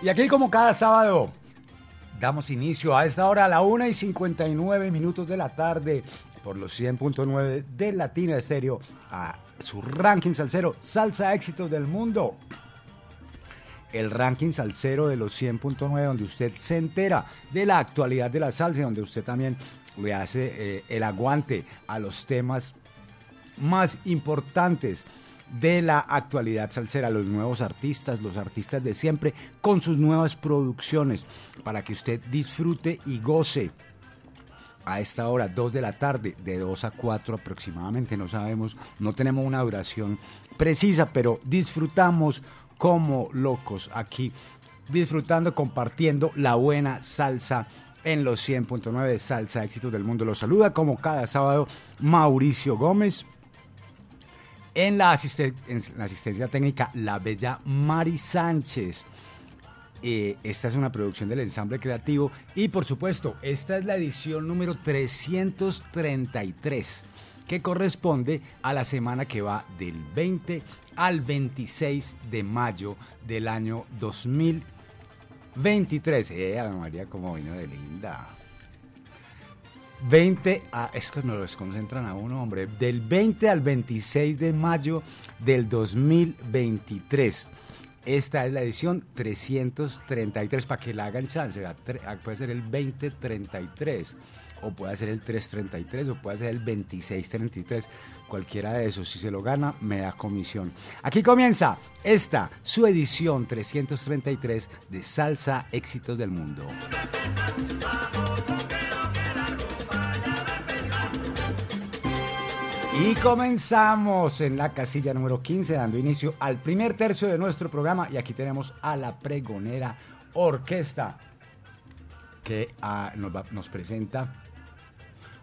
Y aquí como cada sábado, damos inicio a esta hora a la 1 y 59 minutos de la tarde por los 100.9 de Latina Estéreo a su ranking salsero Salsa Éxitos del Mundo. El ranking salsero de los 100.9 donde usted se entera de la actualidad de la salsa y donde usted también le hace eh, el aguante a los temas más importantes de la actualidad salsera, los nuevos artistas, los artistas de siempre, con sus nuevas producciones, para que usted disfrute y goce. A esta hora, 2 de la tarde, de 2 a 4 aproximadamente, no sabemos, no tenemos una duración precisa, pero disfrutamos como locos aquí, disfrutando, compartiendo la buena salsa en los 100.9 de Salsa Éxitos del Mundo. Los saluda como cada sábado Mauricio Gómez. En la, asistencia técnica, la bella Mari Sánchez. Eh, esta es una producción del ensamble creativo y por supuesto, esta es la edición número 333 que corresponde a la semana que va del 20 al 26 de mayo del año 2023. Eh, María, como vino de linda. 20 a, es que nos desconcentran a uno, hombre, del 20 al 26 de mayo del 2023. Esta es la edición 333 para que la hagan chance. Ah, puede ser el 2033 o puede ser el 333 o puede ser el 2633. Cualquiera de esos, si se lo gana, me da comisión. Aquí comienza esta, su edición 333 de Salsa Éxitos del Mundo. Y comenzamos en la casilla número 15, dando inicio al primer tercio de nuestro programa. Y aquí tenemos a la pregonera orquesta que ah, nos, presenta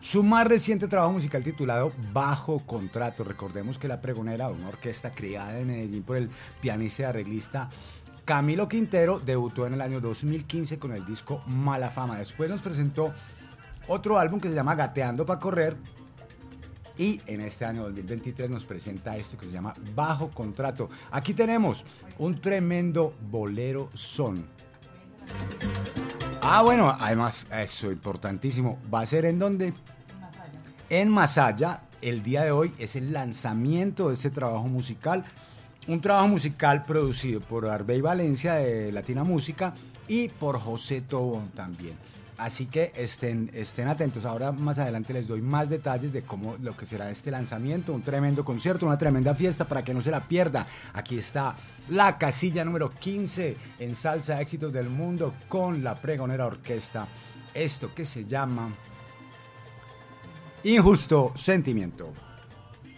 su más reciente trabajo musical titulado Bajo Contrato. Recordemos que la pregonera, una orquesta creada en Medellín por el pianista y arreglista Camilo Quintero, debutó en el año 2015 con el disco Mala Fama. Después nos presentó otro álbum que se llama Gateando para Correr y en este año 2023 nos presenta esto que se llama Bajo Contrato. Aquí tenemos un tremendo bolero son. Ah, bueno, además, eso importantísimo. ¿Va a ser en dónde? En Masaya. El día de hoy es el lanzamiento de ese trabajo musical. Un trabajo musical producido por Arbey Valencia de Latina Música y por José Tobón también. Así que estén, estén atentos. Ahora más adelante les doy más detalles de cómo lo que será este lanzamiento. Un tremendo concierto, una tremenda fiesta para que no se la pierda. Aquí está la casilla número 15 en Salsa Éxitos del Mundo con la pregonera orquesta. Esto que se llama Injusto Sentimiento.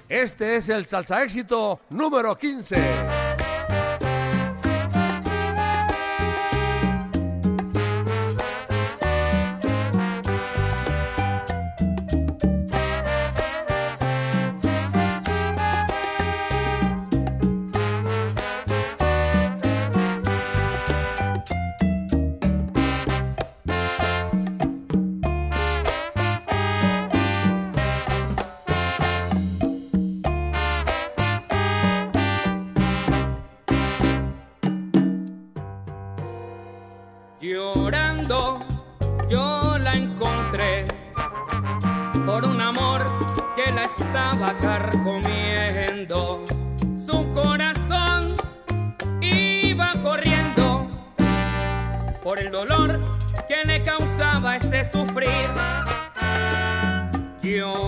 Este es el Salsa Éxito número 15.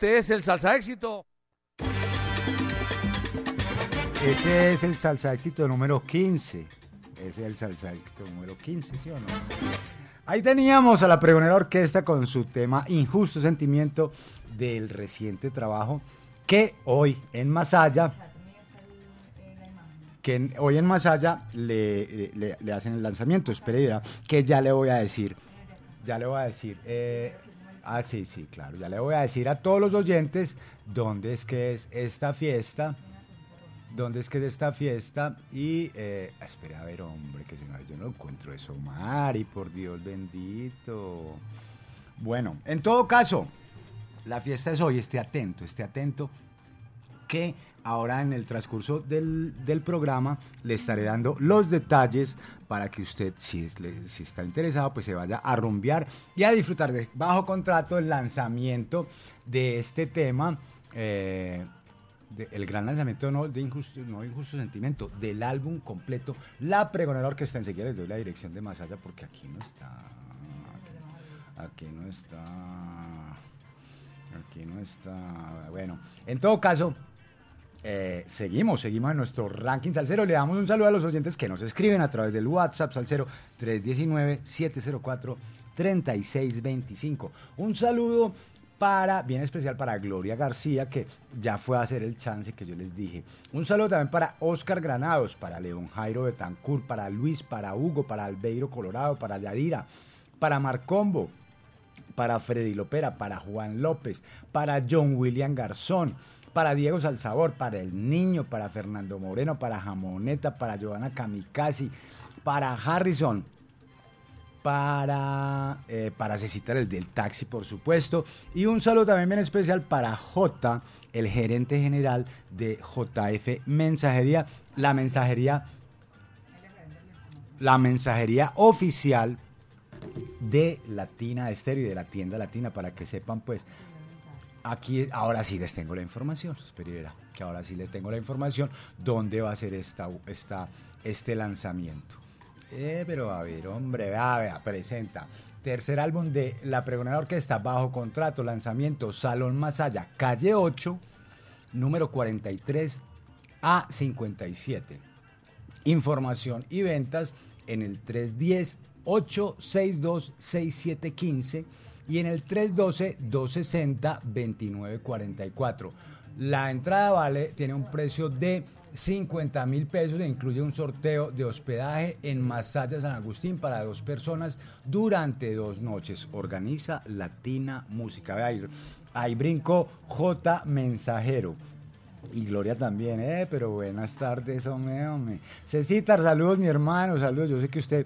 Este es el salsa éxito. Ese es el salsa éxito número 15. Ese es el salsa éxito número 15, ¿sí o no? Ahí teníamos a la pregonera orquesta con su tema Injusto Sentimiento del reciente trabajo que hoy en Masaya, que hoy en Masaya le, hacen el lanzamiento. Verá, que ya le voy a decir. Ya le voy a decir. eh, ah, sí, sí, claro. Ya le voy a decir a todos los oyentes dónde es que es esta fiesta. ¿Dónde es que es esta fiesta? Y, eh, espera a ver, hombre, que no, yo no encuentro eso, Mari, por Dios bendito. Bueno, en todo caso, la fiesta es hoy, esté atento, esté atento, que ahora en el transcurso del, del programa le estaré dando los detalles para que usted, si, es- si está interesado, pues se vaya a rumbear y a disfrutar de bajo contrato el lanzamiento de este tema. eh, el gran lanzamiento no de injusto, no injusto sentimiento, del álbum completo, La Pregonera Orquesta. Enseguida les doy la dirección de Masaya porque aquí no está. Aquí, aquí no está. Aquí no está. Bueno, en todo caso, eh, seguimos, seguimos en nuestro ranking salsero. Le damos un saludo a los oyentes que nos escriben a través del WhatsApp salsero 319-704-3625. Un saludo para, bien especial para Gloria García, que ya fue a hacer el chance que yo les dije. Un saludo también para Oscar Granados, para León Jairo Betancourt, para Luis, para Hugo, para Albeiro Colorado, para Yadira, para Marcombo, para Freddy Lopera, para Juan López, para John William Garzón, para Diego Salzabor, para El Niño, para Fernando Moreno, para Jamoneta, para Giovanna Kamikaze, para Harrison, para, eh, para Cecitar el del taxi, por supuesto. Y un saludo también bien especial para J, el gerente general de JF Mensajería, la mensajería, la mensajería oficial de Latina Estéreo y de la tienda Latina para que sepan pues aquí ahora sí les tengo la información verá que ahora sí les tengo la información dónde va a ser esta, este lanzamiento eh, pero a ver hombre vea, vea, presenta. Tercer álbum de La Pregonera Orquesta bajo contrato lanzamiento Salón Masaya calle 8 número 43 a 57 Información y ventas en el 310-862-6715 y en el 312-260-2944. La entrada vale, tiene un precio de 50 mil pesos e incluye un sorteo de hospedaje en Masaya San Agustín para dos personas durante dos noches. Organiza Latina Música. Ahí, ahí brinco J Mensajero. Y Gloria también, eh, pero buenas tardes, hombre, hombre. Cecitar, saludos, mi hermano, saludos. Yo sé que usted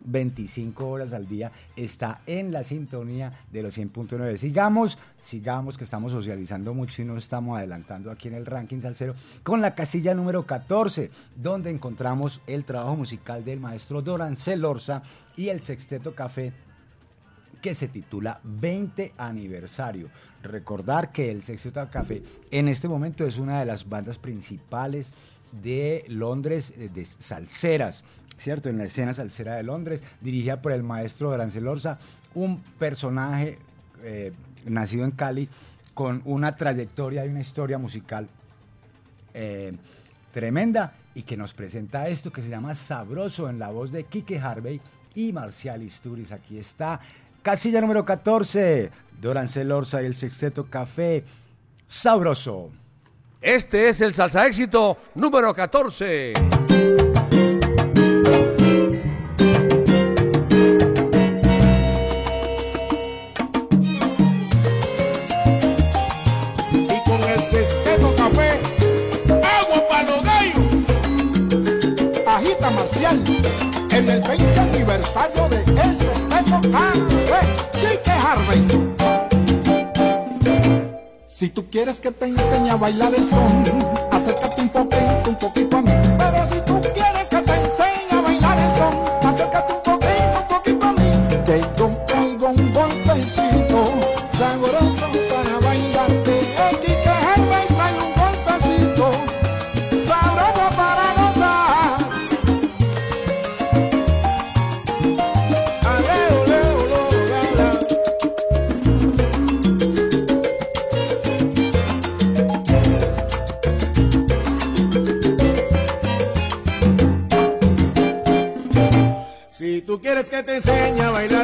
25 horas al día está en la sintonía de los 100.9. Sigamos, sigamos, que estamos socializando mucho y nos estamos adelantando aquí en el ranking salsero con la casilla número 14, donde encontramos el trabajo musical del maestro Doran Celorza y el Sexteto Café que se titula 20 aniversario. Recordar que el Sexteto Café en este momento es una de las bandas principales de Londres, eh, de salseras, ¿cierto? En la escena salsera de Londres, dirigida por el maestro Arancel Orza, un personaje eh, nacido en Cali con una trayectoria y una historia musical eh, tremenda y que nos presenta esto que se llama Sabroso en la voz de Kike Harvey y Marcial Isturiz. Aquí está, casilla número 14, Dorancel Orza y el Sexteto Café, Sabroso. Este es el salsa éxito número 14. En el 20 aniversario de El Café. Kike Harvey. Si tú quieres que te enseñe a bailar el son, acércate un poquito, un poquito a mí. Pero si tú quieres quieres que te enseñe a bailar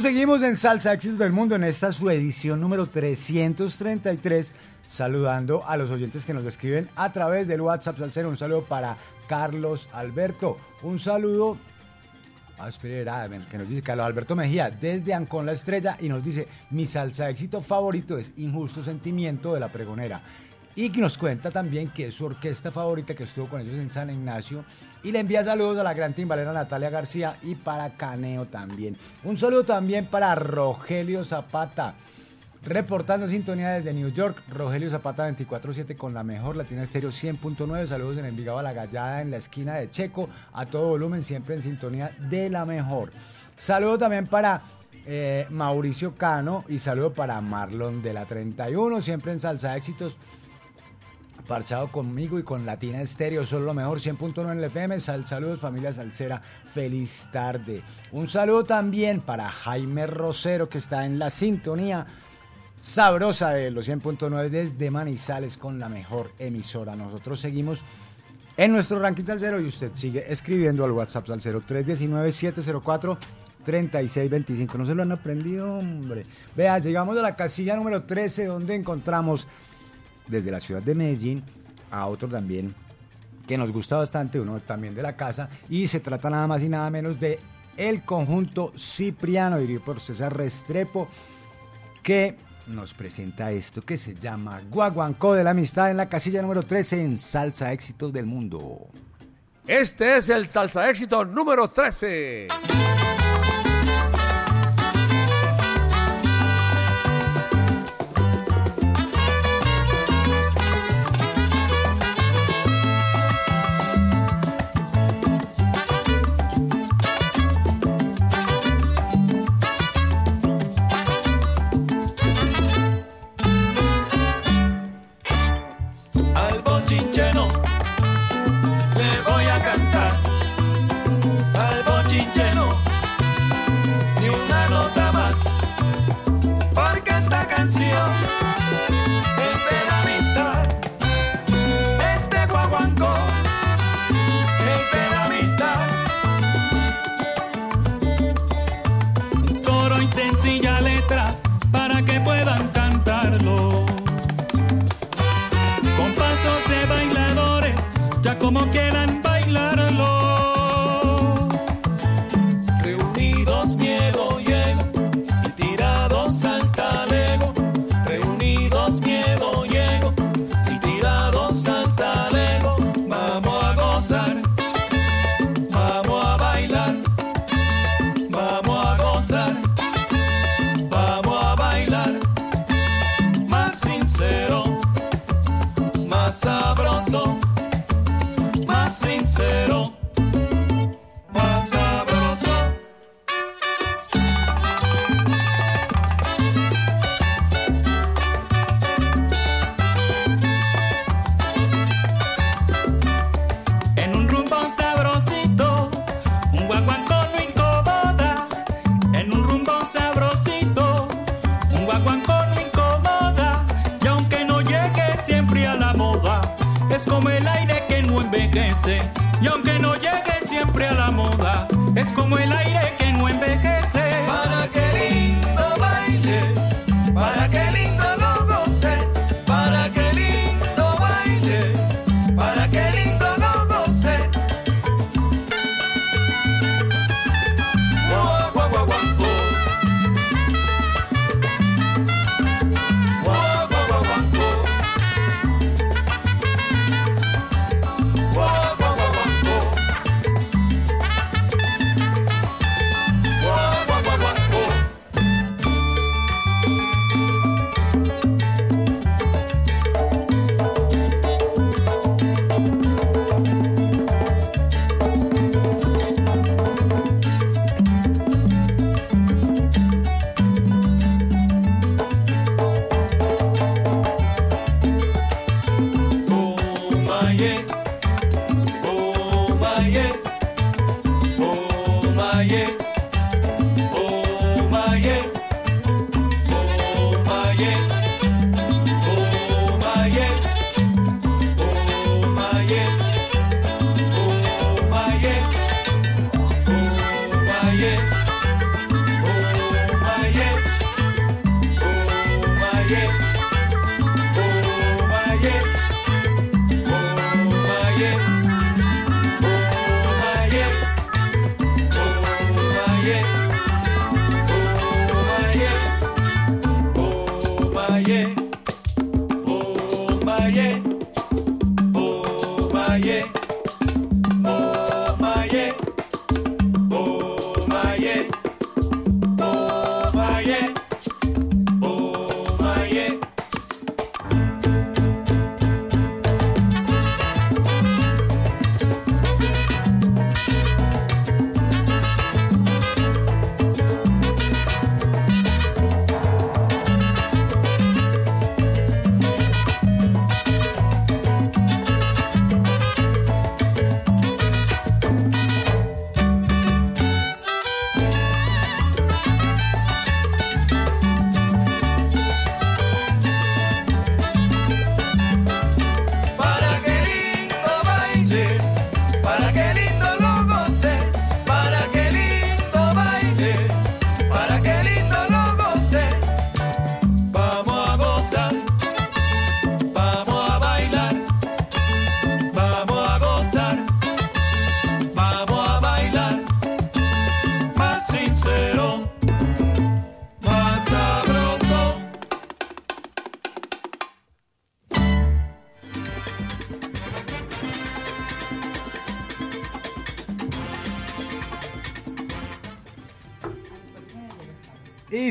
seguimos, seguimos en Salsa Éxitos del Mundo en esta su edición número 333, saludando a los oyentes que nos escriben a través del WhatsApp Salsero. Un saludo para Carlos Alberto. Un saludo que nos dice Carlos Alberto Mejía desde Ancón La Estrella y nos dice, mi salsa éxito favorito es Injusto Sentimiento de la Pregonera. Y nos cuenta también que es su orquesta favorita que estuvo con ellos en San Ignacio. Y le envía saludos a la gran timbalera Natalia García y para Caneo también. Un saludo también para Rogelio Zapata. Reportando sintonía desde New York, Rogelio Zapata 24-7 con la mejor Latina Estéreo 100.9. Saludos en Envigado a la Gallada en la esquina de Checo. A todo volumen, siempre en sintonía de la mejor. Saludo también para eh, Mauricio Cano y saludo para Marlon de la 31, siempre en Salsa Éxitos parchado conmigo y con Latina Estéreo, solo lo mejor, 100.9 en el FM. Sal, saludos familia Salsera, feliz tarde. Un saludo también para Jaime Rosero que está en la sintonía sabrosa de los 100.9 desde Manizales con la mejor emisora. Nosotros seguimos en nuestro ranking salsero y usted sigue escribiendo al WhatsApp salsero 319-704. 3625, no se lo han aprendido, hombre. Vea, llegamos a la casilla número 13 donde encontramos desde la ciudad de Medellín a otro también que nos gusta bastante, uno también de la casa, y se trata nada más y nada menos de el conjunto Cipriano, dirigido por César Restrepo, que nos presenta esto que se llama Guaguancó de la Amistad en la casilla número 13 en Salsa Éxitos del Mundo. Este es el salsa éxito número 13.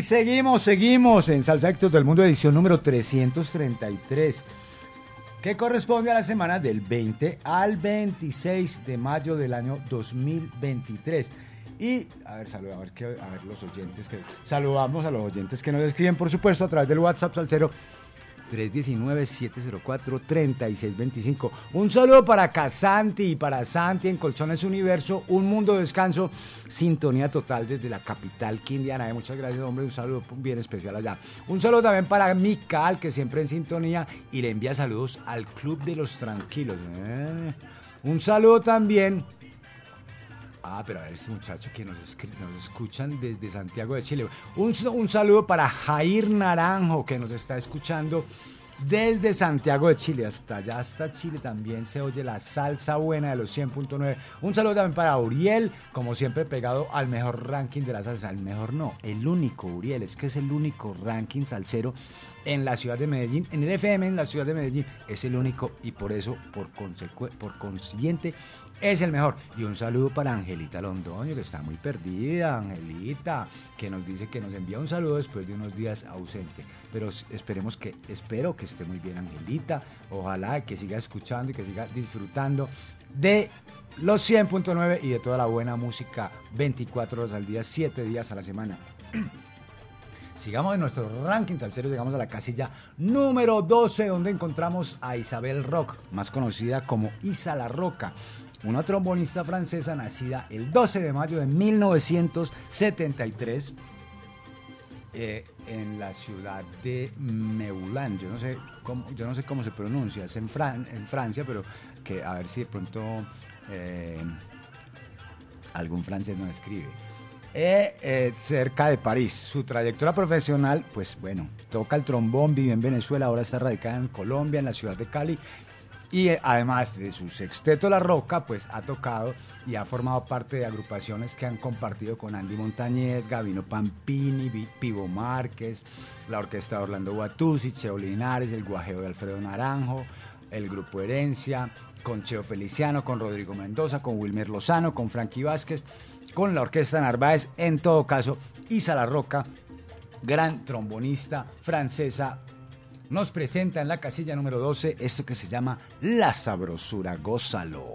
seguimos, seguimos en Salsa Éxitos del Mundo, edición número 333, que corresponde a la semana del 20 al 26 de mayo del año 2023. Y, a ver, saludamos a los oyentes que... Saludamos a los oyentes que nos escriben, por supuesto, a través del WhatsApp Salcero 319-704-3625. Un saludo para Casanti y para Santi en Colchones Universo, un mundo de descanso, sintonía total desde la capital quindiana. Eh, muchas gracias, hombre, un saludo bien especial allá. Un saludo también para Mical, que siempre en sintonía y le envía saludos al Club de los Tranquilos. Eh. Un saludo también Ah, pero a ver, este muchacho que nos, nos escuchan desde Santiago de Chile. Un, un saludo para Jair Naranjo, que nos está escuchando desde Santiago de Chile hasta allá, hasta Chile también se oye la salsa buena de los 100.9. Un saludo también para Uriel, como siempre pegado al mejor ranking de la salsa, al mejor no, el único Uriel, es que es el único ranking salsero en la ciudad de Medellín. En el FM en la ciudad de Medellín es el único y por eso, por, por consiguiente, es el mejor. Y un saludo para Angelita Londoño, que está muy perdida, Angelita, que nos dice que nos envía un saludo después de unos días ausente. Pero esperemos que, espero que esté muy bien Angelita. Ojalá que siga escuchando y que siga disfrutando de los 100.9 y de toda la buena música 24 horas al día, 7 días a la semana. Sigamos en nuestro ranking salsero, llegamos a la casilla número 12, donde encontramos a Isabel Rock, más conocida como Isa La Roca, una trombonista francesa nacida el 12 de mayo de 1973 eh, en la ciudad de Meulan. Yo no sé cómo, yo no sé cómo se pronuncia, es en, Fran- en Francia, pero que a ver si de pronto eh, algún francés nos escribe. Eh, eh, cerca de París. Su trayectoria profesional, pues bueno, toca el trombón, vive en Venezuela, ahora está radicada en Colombia, en la ciudad de Cali. Y eh, además de su sexteto La Roca, pues ha tocado y ha formado parte de agrupaciones que han compartido con Andy Montañez, Gavino Pampini, Pivo Márquez, la orquesta de Orlando Guatuzzi, Cheo Linares, el guajeo de Alfredo Naranjo, el grupo Herencia, con Cheo Feliciano, con Rodrigo Mendoza, con Wilmer Lozano, con Frankie Vázquez, con la orquesta Narváez, en todo caso, Isa La Roca, gran trombonista francesa, nos presenta en la casilla número 12 esto que se llama La Sabrosura, gózalo.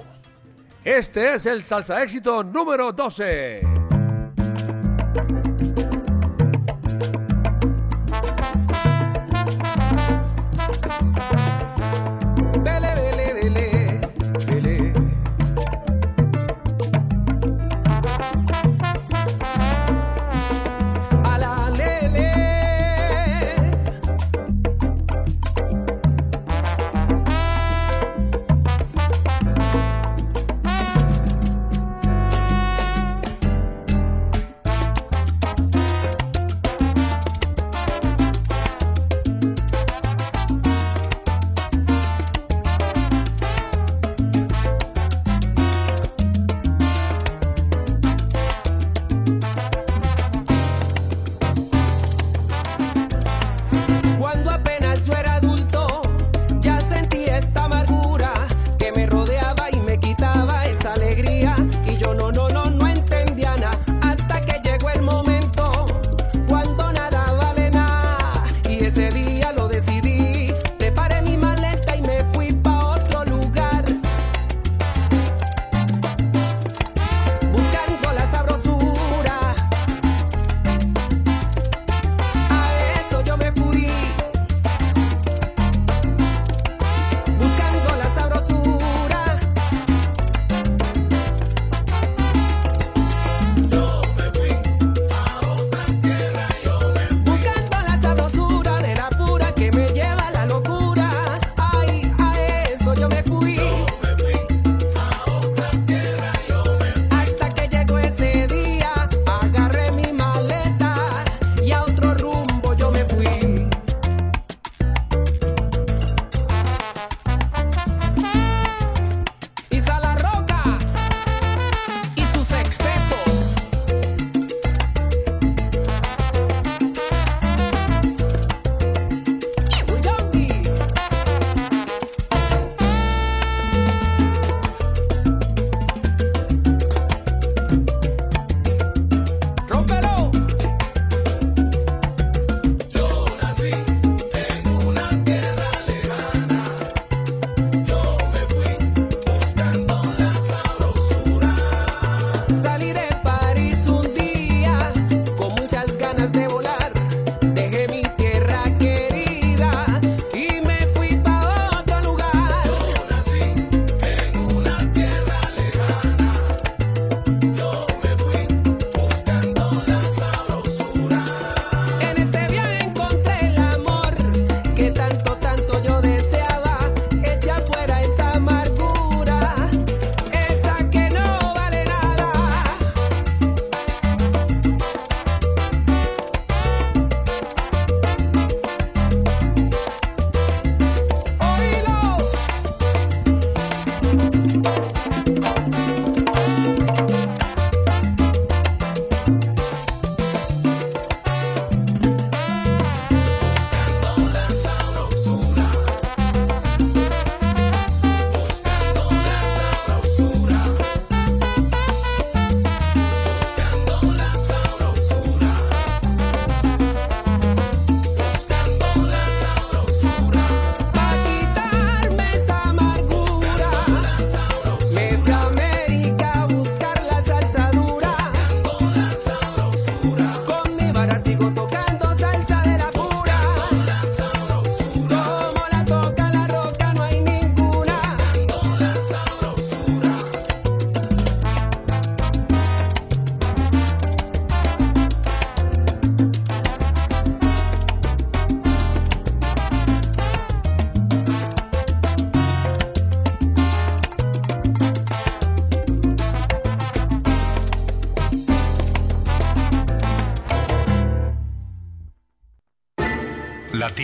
Este es el salsa éxito número 12.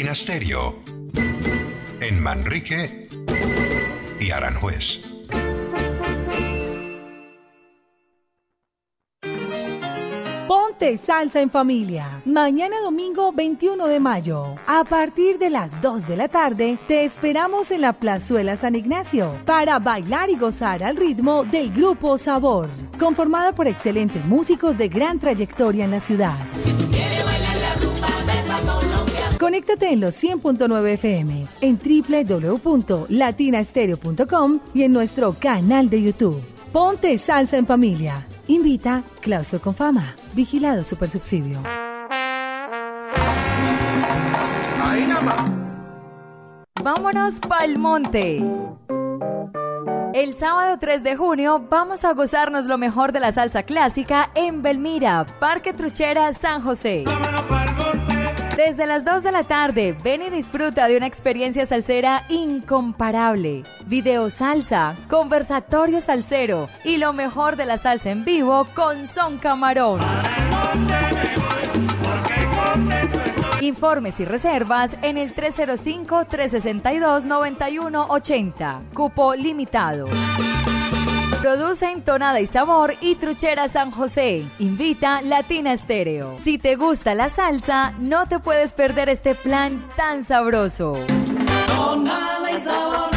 Latina. En Manrique y Aranjuez. Ponte salsa en familia. Mañana domingo 21 de mayo. A partir de las 2 de la tarde, te esperamos en la Plazuela San Ignacio para bailar y gozar al ritmo del grupo Sabor, conformada por excelentes músicos de gran trayectoria en la ciudad. Conéctate en los 100.9 FM, en www.latinastereo.com y en nuestro canal de YouTube. Ponte salsa en familia. Invita Clauso con Fama. Vigilado Supersubsidio. Vámonos pa'l monte. El sábado 3 de junio vamos a gozarnos lo mejor de la salsa clásica en Belmira, Parque Truchera, San José. Desde las 2 de la tarde, ven y disfruta de una experiencia salsera incomparable. Video salsa, conversatorio salsero y lo mejor de la salsa en vivo con Son Camarón. Informes y reservas en el 305-362-9180. Cupo limitado. Produce Entonada y Sabor y Truchera San José. Invita Latina Estéreo. Si te gusta la salsa, no te puedes perder este plan tan sabroso. Tonada y sabor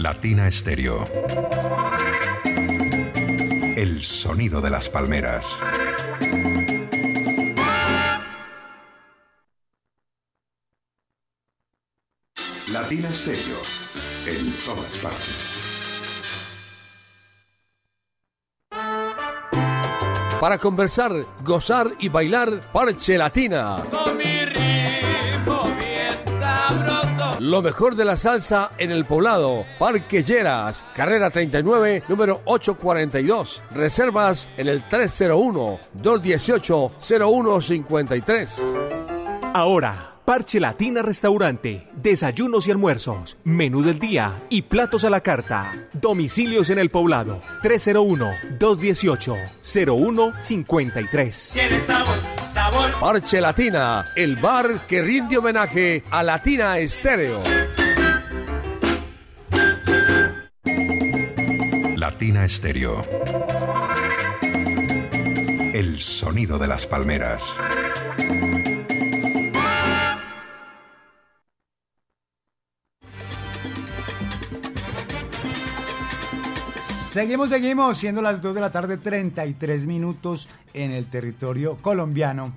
Latina Stereo. El sonido de las palmeras. Latina Stereo. En todas partes. Para conversar, gozar y bailar, Parche Latina. Lo mejor de la salsa en el poblado. Parque Lleras, carrera 39, número 842. Reservas en el 301-218-0153. Ahora, Parche Latina Restaurante, desayunos y almuerzos, menú del día y platos a la carta. Domicilios en el poblado 301-218-0153. Tiene sabor, sabor. Parche Latina, el bar que rinde homenaje a Latina Estéreo. Latina Stereo. El sonido de las palmeras. Seguimos, seguimos, siendo las 2 de la tarde, 33 minutos en el territorio colombiano.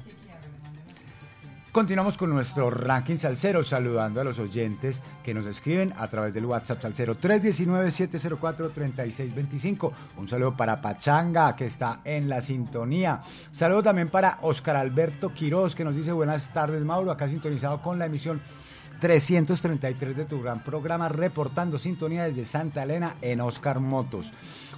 Continuamos con nuestro ranking salsero, saludando a los oyentes que nos escriben a través del WhatsApp salsero 319-704-3625. Un saludo para Pachanga, que está en la sintonía. Saludo también para Oscar Alberto Quiroz, que nos dice buenas tardes, Mauro, acá sintonizado con la emisión 333 de tu gran programa, reportando sintonía desde Santa Elena en Oscar Motos.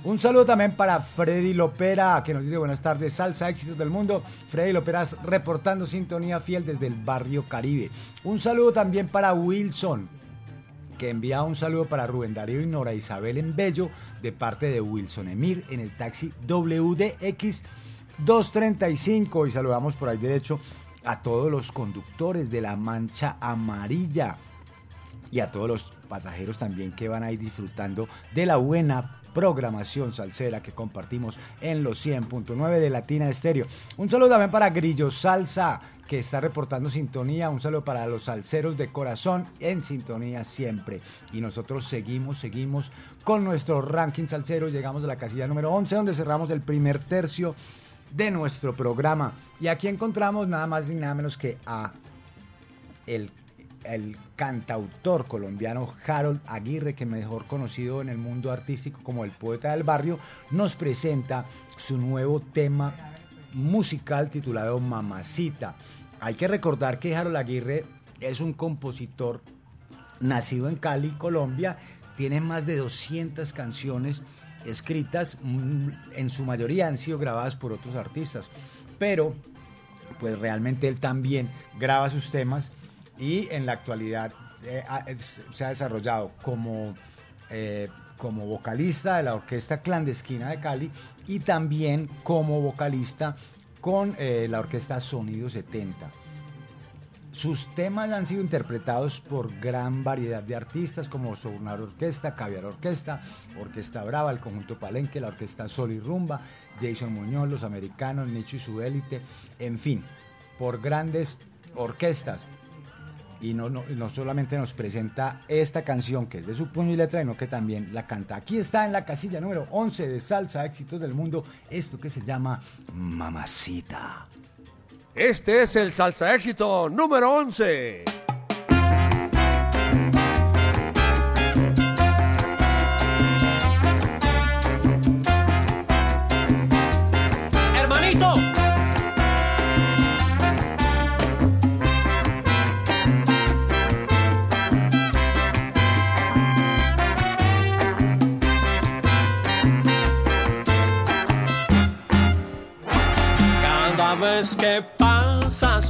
Un saludo también para Freddy Lopera, que nos dice buenas tardes, salsa, éxitos del mundo. Freddy Lopera reportando sintonía fiel desde el barrio Caribe. Un saludo también para Wilson, que envía un saludo para Rubén Darío y Nora Isabel en Bello, de parte de Wilson Emir, en el taxi WDX 235. Y saludamos por ahí derecho a todos los conductores de la Mancha Amarilla y a todos los pasajeros también que van a ir disfrutando de la buena programación salsera que compartimos en los 100.9 de Latina Estéreo. Un saludo también para Grillo Salsa, que está reportando sintonía. Un saludo para los salseros de corazón en sintonía siempre. Y nosotros seguimos, seguimos con nuestro ranking salsero. Llegamos a la casilla número 11, donde cerramos el primer tercio de nuestro programa. Y aquí encontramos nada más ni nada menos que a el, el cantautor colombiano Harold Aguirre, que mejor conocido en el mundo artístico como el poeta del barrio, nos presenta su nuevo tema musical titulado Mamacita. Hay que recordar que Harold Aguirre es un compositor nacido en Cali, Colombia, tiene más de 200 canciones escritas, mm, en su mayoría han sido grabadas por otros artistas, pero pues realmente él también graba sus temas y en la actualidad eh, se ha desarrollado como, eh, como vocalista de la Orquesta Clandestina de Cali y también como vocalista con eh, la Orquesta Sonido 70. Sus temas han sido interpretados por gran variedad de artistas como Sonar Orquesta, Caviar Orquesta, Orquesta Brava, el Conjunto Palenque, la Orquesta Sol y Rumba, Jason Muñoz, Los Americanos, Nicho y su élite, en fin, por grandes orquestas. Y no, no, no solamente nos presenta esta canción que es de su puño y letra, sino que también la canta. Aquí está en la casilla número 11 de Salsa Éxitos del Mundo, esto que se llama Mamacita. Este es el salsa éxito número 11.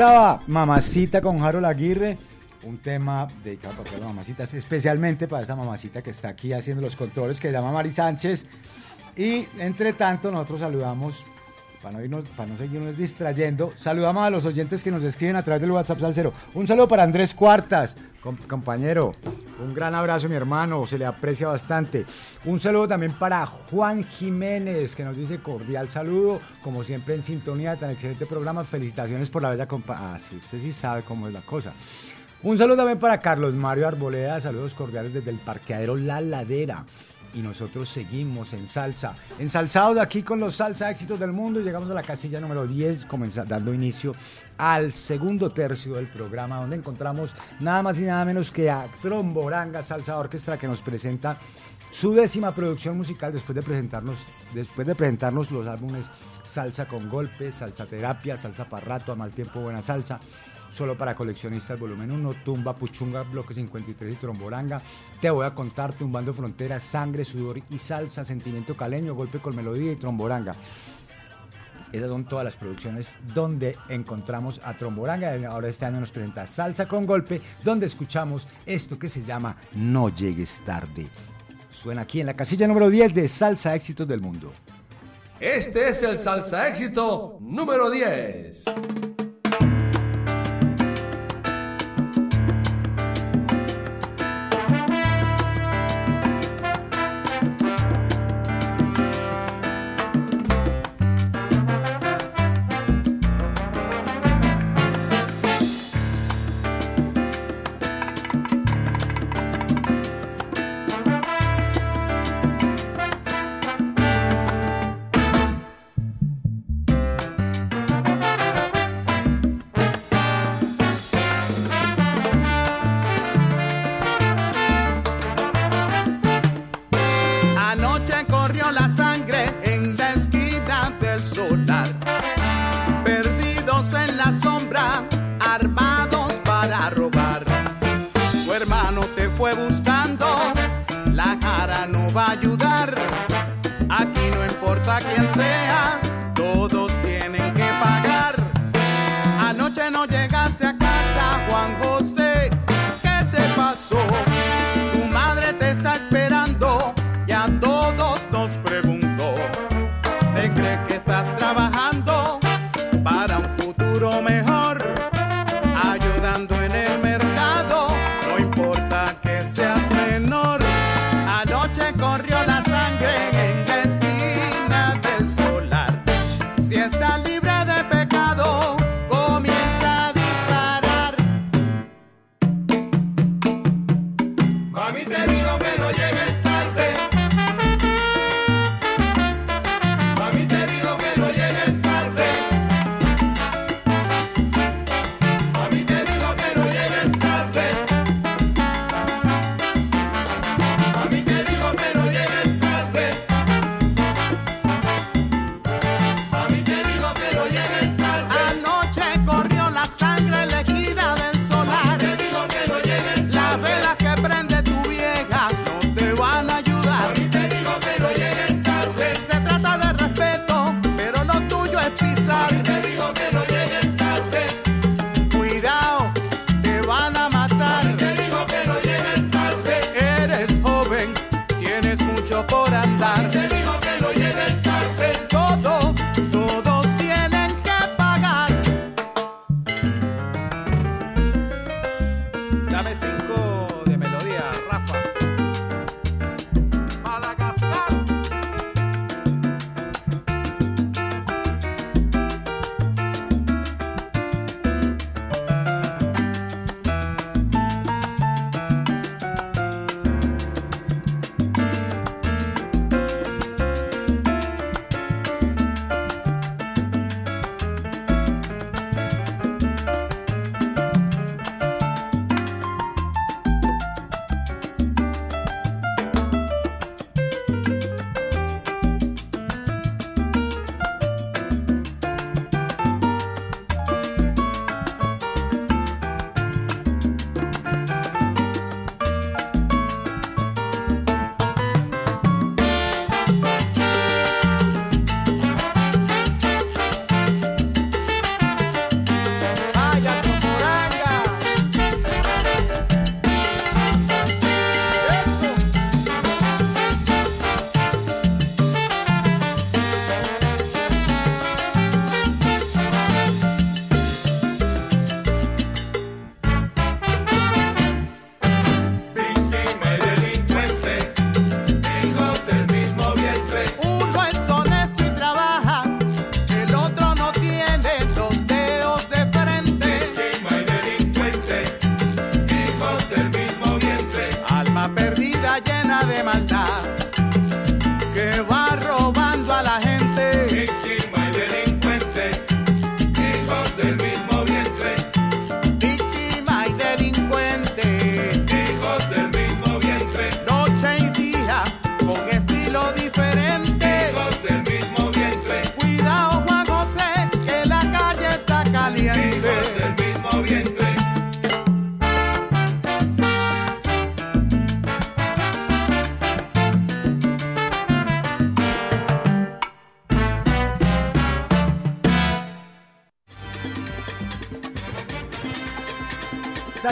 Estaba Mamacita con Harold Aguirre, un tema dedicado para todas las mamacitas, especialmente para esta mamacita que está aquí haciendo los controles, que se llama Mari Sánchez. Y entre tanto, nosotros saludamos, para no, irnos, para no seguirnos distrayendo, saludamos a los oyentes que nos escriben a través del WhatsApp Salcero. Un saludo para Andrés Cuartas, com- compañero. Un gran abrazo, mi hermano, se le aprecia bastante. Un saludo también para Juan Jiménez, que nos dice cordial saludo, como siempre en sintonía tan excelente programa. Felicitaciones por la bella compañía. Ah, sí, usted sí sabe cómo es la cosa. Un saludo también para Carlos Mario Arboleda, saludos cordiales desde el parqueadero La Ladera. Y nosotros seguimos en salsa, ensalzados aquí con los salsa éxitos del mundo y llegamos a la casilla número 10, comenzando dando inicio al segundo tercio del programa, donde encontramos nada más y nada menos que a Tromboranga Salsa Orquestra que nos presenta su décima producción musical después de presentarnos, después de presentarnos los álbumes Salsa con Golpe, Salsa Terapia, Salsa para Rato, A Mal Tiempo Buena Salsa, Solo para coleccionistas, volumen 1, Tumba, Puchunga, Bloque 53 y Tromboranga. Te voy a contar Tumbando Fronteras, Sangre, Sudor y Salsa, Sentimiento Caleño, Golpe con Melodía y Tromboranga. Esas son todas las producciones donde encontramos a Tromboranga. Ahora este año nos presenta Salsa con Golpe, donde escuchamos esto que se llama No llegues tarde. Suena aquí en la casilla número 10 de Salsa Éxitos del Mundo. Este es el salsa éxito número 10.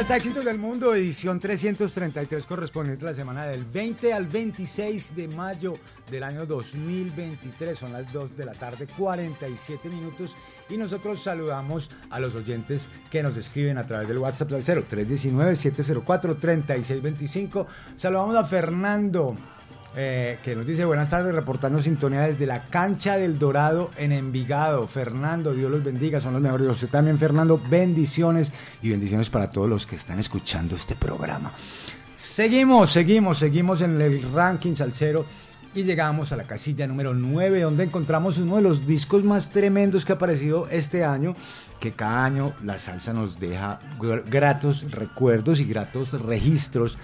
Salsa Éxitos del Mundo, edición 333, correspondiente a la semana del 20 al 26 de mayo del año 2023. Son las 2 de la tarde, 47 minutos. Y nosotros saludamos a los oyentes que nos escriben a través del WhatsApp del 0 319-704-3625. Saludamos a Fernando, eh, que nos dice buenas tardes, reportando sintonía desde la cancha del Dorado en Envigado. Fernando, Dios los bendiga, son los mejores. Usted también, Fernando, bendiciones y bendiciones para todos los que están escuchando este programa. Seguimos, seguimos, seguimos en el ranking salsero y llegamos a la casilla número 9, donde encontramos uno de los discos más tremendos que ha aparecido este año, que cada año la salsa nos deja gr- gratos recuerdos y gratos registros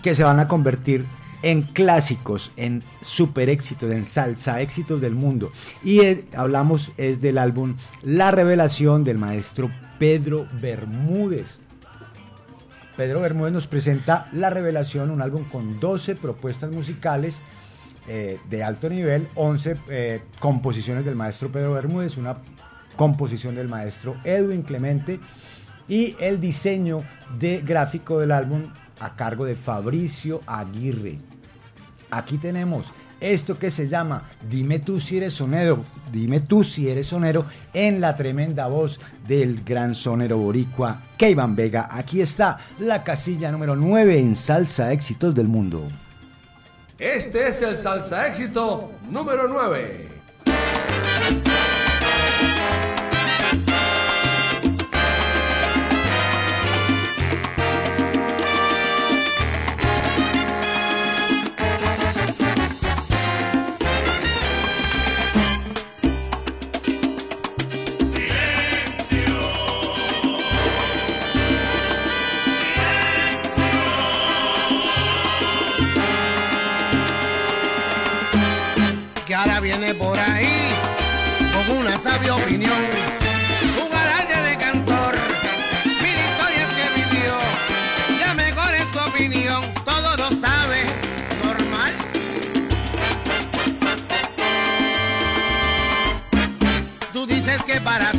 que se van a convertir en clásicos, en super éxitos, en salsa éxitos del mundo. Y eh, hablamos es del álbum La Revelación del maestro Pedro Bermúdez. Pedro Bermúdez nos presenta La Revelación, un álbum con 12 propuestas musicales eh, de alto nivel, 11 eh, composiciones del maestro Pedro Bermúdez, una composición del maestro Edwin Clemente y el diseño de gráfico del álbum a cargo de Fabricio Aguirre. Aquí tenemos esto que se llama Dime tú si eres sonero, dime tú si eres sonero en la tremenda voz del gran sonero boricua Keivan Vega. Aquí está la casilla número 9 en Salsa Éxitos del Mundo. Este es el salsa éxito número 9. Una sabia opinión. Un garaje de cantor, mil historias que vivió, ya mejor es su opinión, todo lo sabe, normal. Tú dices que para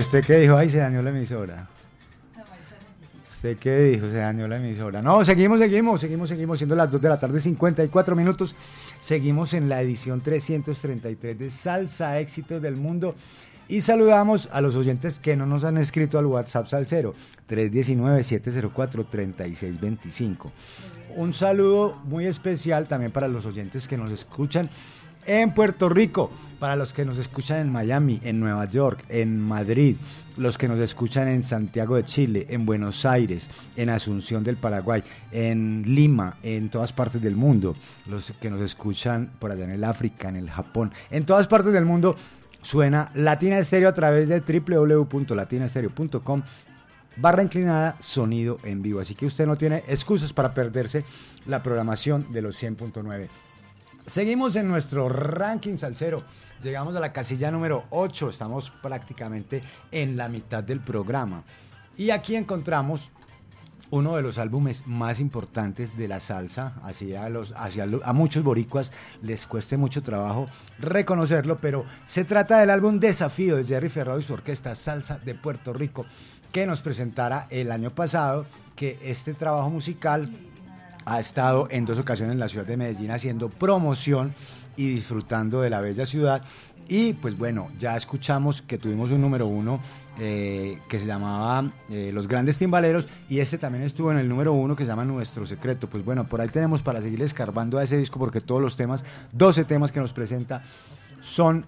usted qué dijo? Ay, se dañó la emisora. ¿Usted qué dijo? Se dañó la emisora. No, seguimos, seguimos, seguimos, seguimos, siendo las 2 de la tarde, 54 minutos. Seguimos en la edición 333 de Salsa Éxitos del Mundo. Y saludamos a los oyentes que no nos han escrito al WhatsApp Salcero, 319-704-3625. Un saludo muy especial también para los oyentes que nos escuchan en Puerto Rico, para los que nos escuchan en Miami, en Nueva York, en Madrid, los que nos escuchan en Santiago de Chile, en Buenos Aires, en Asunción del Paraguay, en Lima, en todas partes del mundo, los que nos escuchan por allá en el África, en el Japón, en todas partes del mundo suena Latina Estéreo a través de www.latinaestereo.com barra inclinada sonido en vivo. Así que usted no tiene excusas para perderse la programación de los 100.9. Seguimos en nuestro ranking salsero. Llegamos a la casilla número 8. Estamos prácticamente en la mitad del programa. Y aquí encontramos uno de los álbumes más importantes de la salsa, hacia, los, hacia lo- a muchos boricuas les cueste mucho trabajo reconocerlo, pero se trata del álbum Desafío de Jerry Ferrado y su orquesta Salsa de Puerto Rico, que nos presentara el año pasado, que este trabajo musical ha estado en dos ocasiones en la ciudad de Medellín haciendo promoción y disfrutando de la bella ciudad. Y pues bueno, ya escuchamos que tuvimos un número uno eh, que se llamaba eh, Los Grandes Timbaleros y este también estuvo en el número uno que se llama Nuestro Secreto. Pues bueno, por ahí tenemos para seguir escarbando a ese disco porque todos los temas, 12 temas que nos presenta son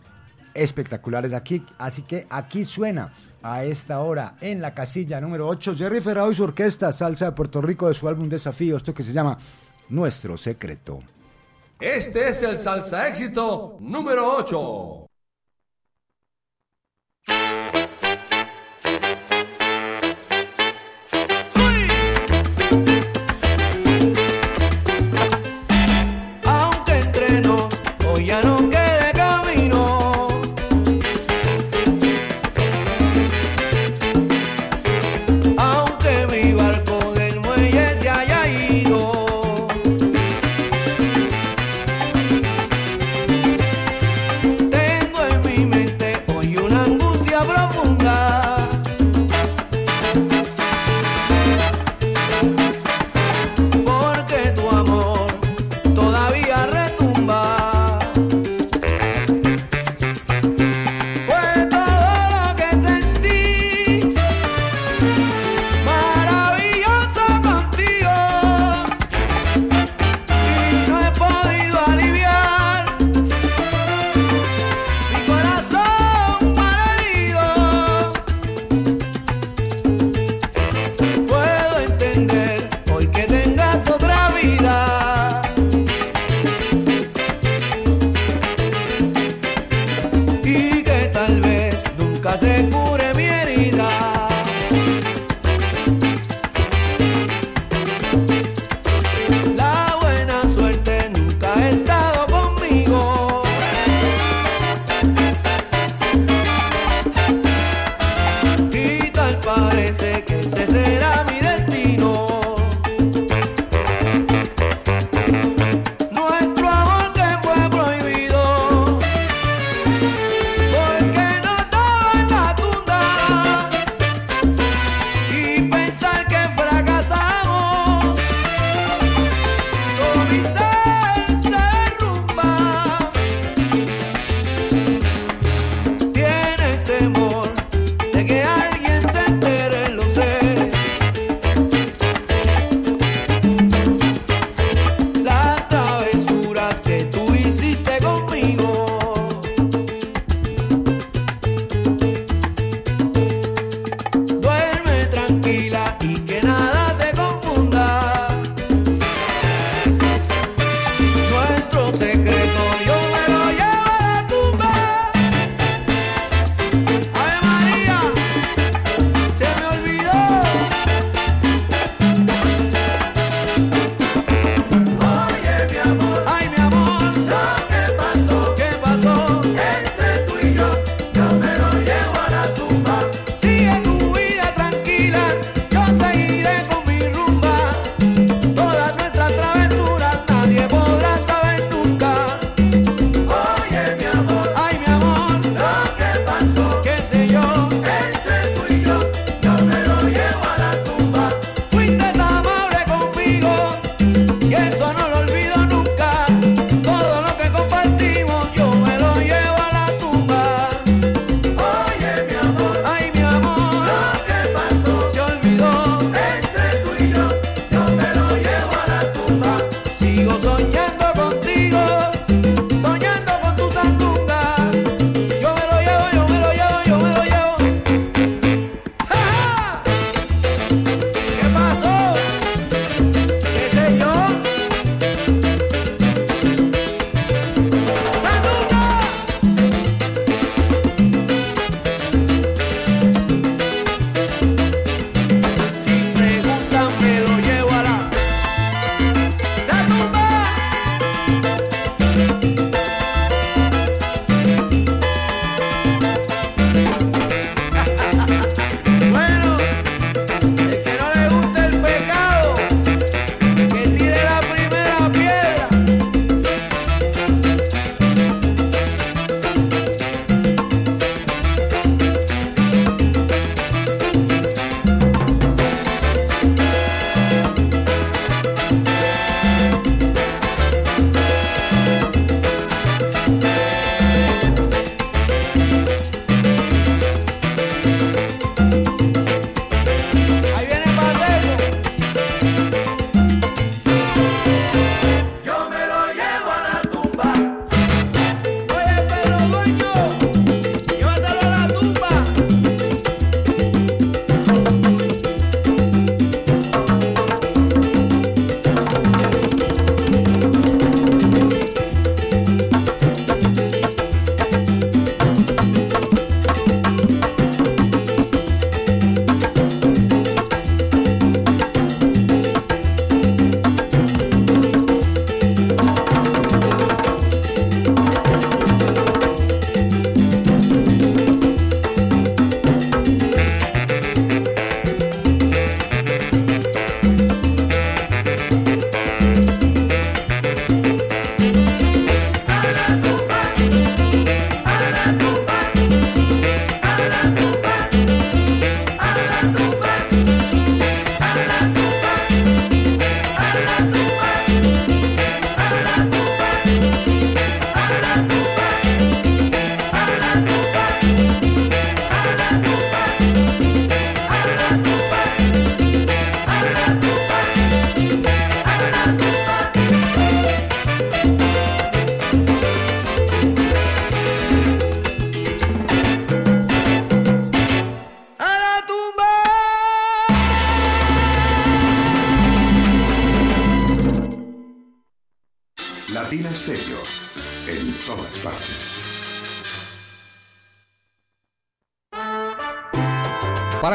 espectaculares aquí. Así que aquí suena a esta hora en la casilla número 8 Jerry Ferrado y su orquesta Salsa de Puerto Rico de su álbum Desafío, esto que se llama Nuestro Secreto. Este es el salsa éxito número 8.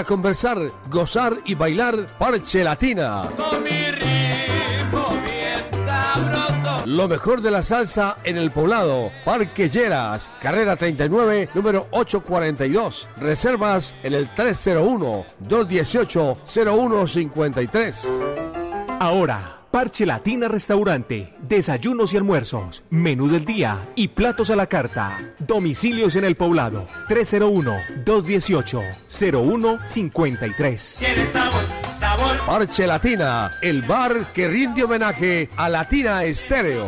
Conversar, gozar y bailar, Parche Latina. Lo mejor de la salsa en el poblado. Parque Lleras, carrera 39, número 842. Reservas en el 301-218-0153. Ahora, Parche Latina Restaurante, desayunos y almuerzos, menú del día y platos a la carta. Domicilios en el poblado 301-218-0153. Tiene sabor, sabor. Parche Latina, el bar que rinde homenaje a Latina Estéreo.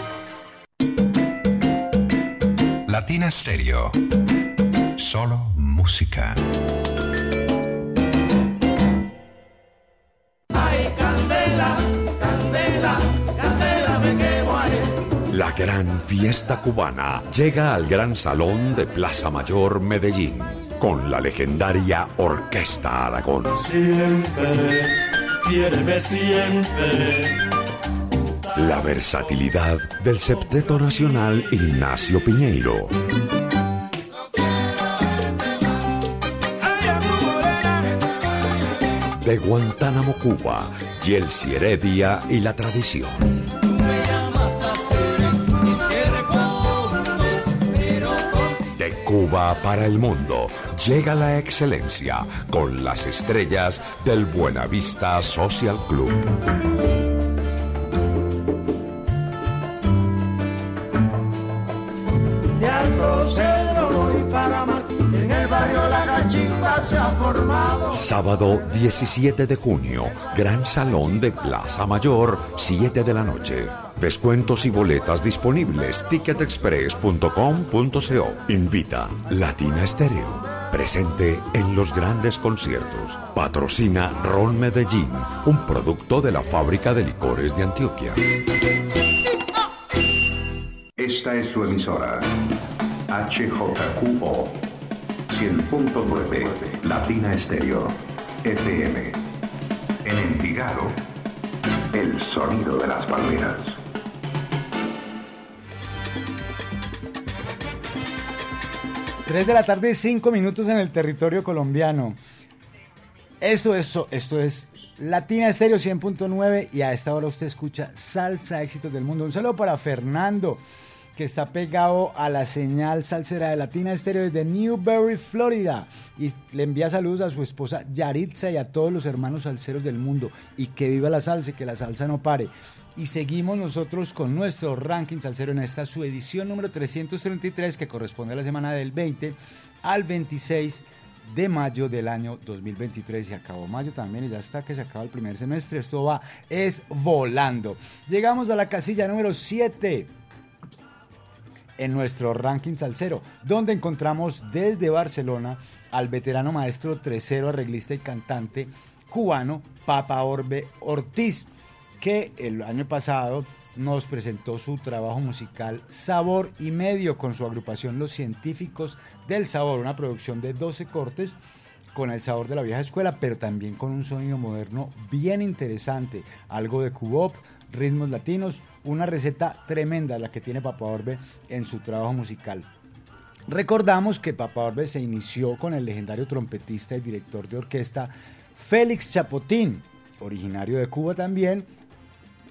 Latina Stereo. Solo música. Ay, candela, candela, candela, me quemo ahí. La gran fiesta cubana llega al Gran Salón de Plaza Mayor Medellín con la legendaria Orquesta Aragón. Siempre, quiéreme siempre. La versatilidad del septeto nacional Ignacio Piñeiro. De Guantánamo, Cuba, Yelsi Heredia y la tradición. De Cuba para el mundo llega la excelencia con las estrellas del Buenavista Social Club. Sábado 17 de junio, Gran Salón de Plaza Mayor, 7 de la noche. Descuentos y boletas disponibles. Ticketexpress.com.co. Invita Latina Estéreo. Presente en los grandes conciertos. Patrocina Ron Medellín, un producto de la fábrica de licores de Antioquia. Esta es su emisora. HJQO 100.9 Latina Estéreo FM. En Envigado, el sonido de las palmeras. Tres de la tarde, cinco minutos en el territorio colombiano. Esto es, esto es Latina Estéreo 100.9 y a esta hora usted escucha Salsa Éxitos del Mundo. Un saludo para Fernando, que está pegado a la señal salsera de Latina Estéreo desde Newberry, Florida. Y le envía saludos a su esposa Yaritza y a todos los hermanos salseros del mundo. Y que viva la salsa y que la salsa no pare. Y seguimos nosotros con nuestro ranking salsero en esta su edición número 333 que corresponde a la semana del 20 al 26 de mayo del año 2023. Se acabó mayo también y ya está que se acaba el primer semestre. Esto va es volando. Llegamos a la casilla número 7 en nuestro ranking salsero, donde encontramos desde Barcelona al veterano maestro tresero, arreglista y cantante cubano Papa Orbe Ortiz, que el año pasado nos presentó su trabajo musical Sabor y Medio con su agrupación Los Científicos del Sabor, una producción de 12 cortes con el sabor de la vieja escuela, pero también con un sonido moderno bien interesante, algo de cubop, ritmos latinos, una receta tremenda la que tiene Papa Orbe en su trabajo musical. Recordamos que Papa Orbe se inició con el legendario trompetista y director de orquesta Félix Chapotín, originario de Cuba también,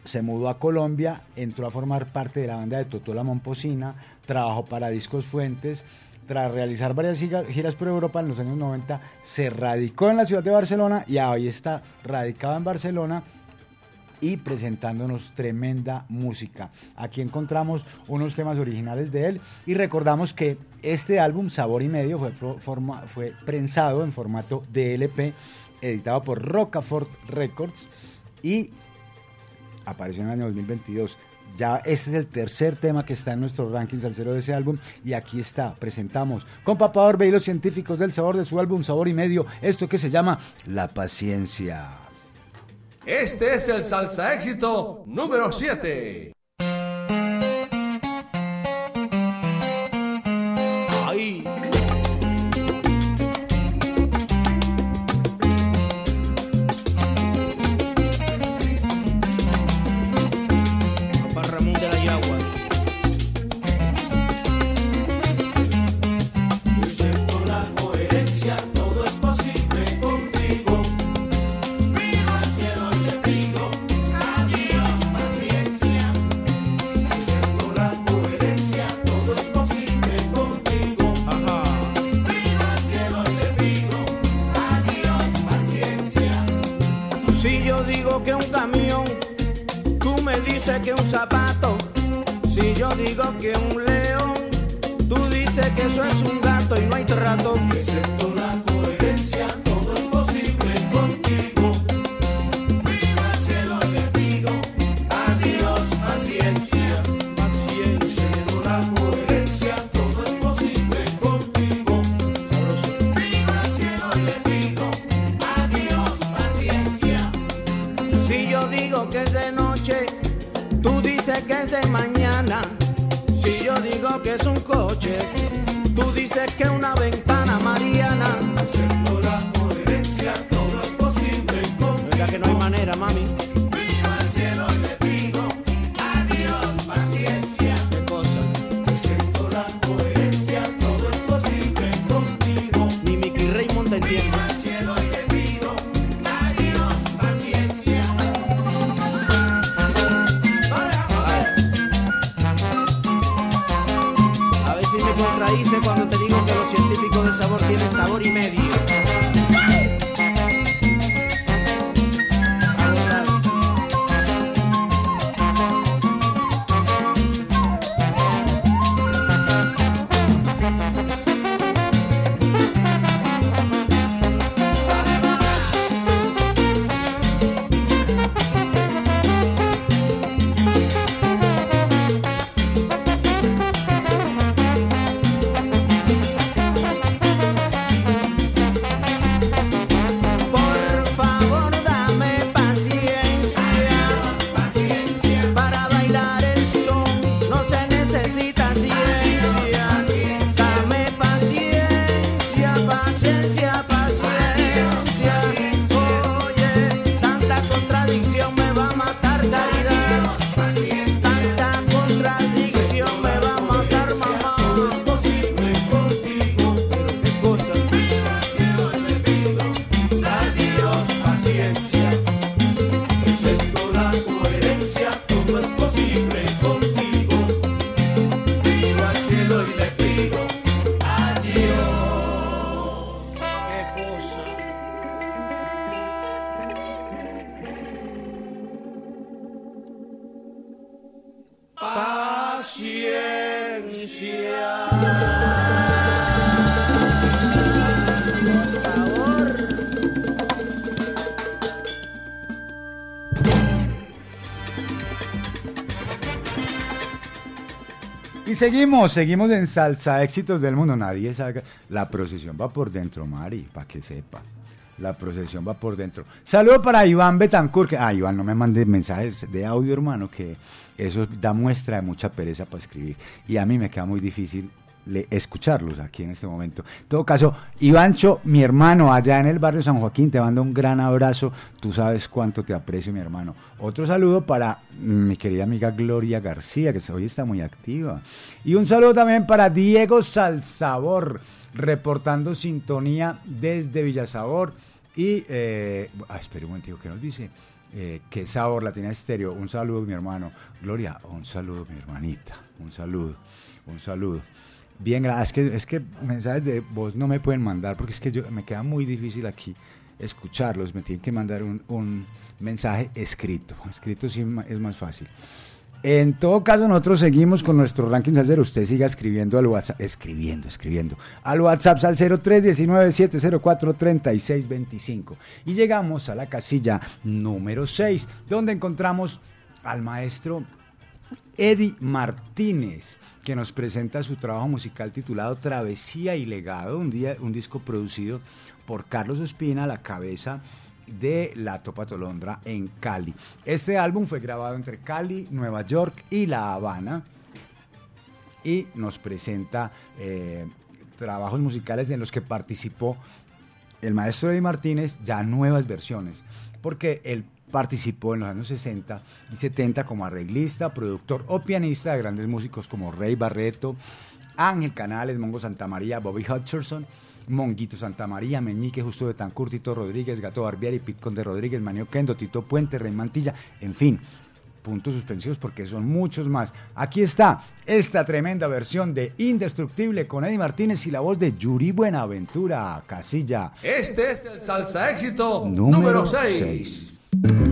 se mudó a Colombia, entró a formar parte de la banda de Totola Momposina, trabajó para Discos Fuentes, tras realizar varias giras por Europa en los años 90, se radicó en la ciudad de Barcelona y hoy está radicado en Barcelona y presentándonos tremenda música. Aquí encontramos unos temas originales de él y recordamos que este álbum Sabor y Medio fue, forma- fue prensado en formato DLP, editado por Rocafort Records y apareció en el año 2022. Ya este es el tercer tema que está en nuestro ranking salsero de ese álbum y aquí está, presentamos con Papá Orbe y los científicos del sabor de su álbum Sabor y Medio, esto que se llama La Paciencia. Este es el salsa éxito número 7. Que es un coche, tú dices que una ventana seguimos, seguimos en salsa éxitos del mundo. Nadie sabe. La procesión va por dentro, Mari, para que sepa. La procesión va por dentro. Saludo para Iván Betancourt. Que, ah, Iván, no me mande mensajes de audio, hermano, que eso da muestra de mucha pereza para escribir. Y a mí me queda muy difícil escucharlos aquí en este momento. En todo caso, Ivancho, mi hermano, allá en el barrio San Joaquín, te mando un gran abrazo. Tú sabes cuánto te aprecio, mi hermano. Otro saludo para mm, mi querida amiga Gloria García, que hoy está muy activa. Y un saludo también para Diego Salsabor, reportando sintonía desde Villasabor. Y, eh, ah, espere un momentico, ¿qué nos dice? Eh, qué sabor, Latina Estéreo. Un saludo, mi hermano. Gloria, un saludo, mi hermanita. Un saludo, un saludo. Bien, gra- es que, es que mensajes de voz no me pueden mandar porque es que yo, me queda muy difícil aquí escucharlos. Me tienen que mandar un, un mensaje escrito. Escrito sí es más fácil. En todo caso, nosotros seguimos con nuestro ranking salsero. Usted siga escribiendo al WhatsApp, escribiendo, escribiendo. Al WhatsApp salsero 319-704-3625. Y llegamos a la casilla número 6, donde encontramos al maestro Eddie Martínez, que nos presenta su trabajo musical titulado Travesía y Legado, un, día, un disco producido por Carlos Ospina, la cabeza de la Topa Tolondra en Cali. Este álbum fue grabado entre Cali, Nueva York y La Habana y nos presenta eh, trabajos musicales en los que participó el maestro Eddie Martínez, ya nuevas versiones, porque él participó en los años 60 y 70 como arreglista, productor o pianista de grandes músicos como Rey Barreto, Ángel Canales, Mongo Santamaría, Bobby Hutcherson, Monguito Santamaría, Meñique, Justo de Tancur, Tito Rodríguez, Gato Barbieri, Pit Conde Rodríguez, Manio Kendo, Tito Puente, Rey Mantilla, en fin, puntos suspensivos porque son muchos más. Aquí está esta tremenda versión de Indestructible con Eddie Martínez y la voz de Yuri Buenaventura, Casilla Este es el salsa éxito número número 6. 6. Con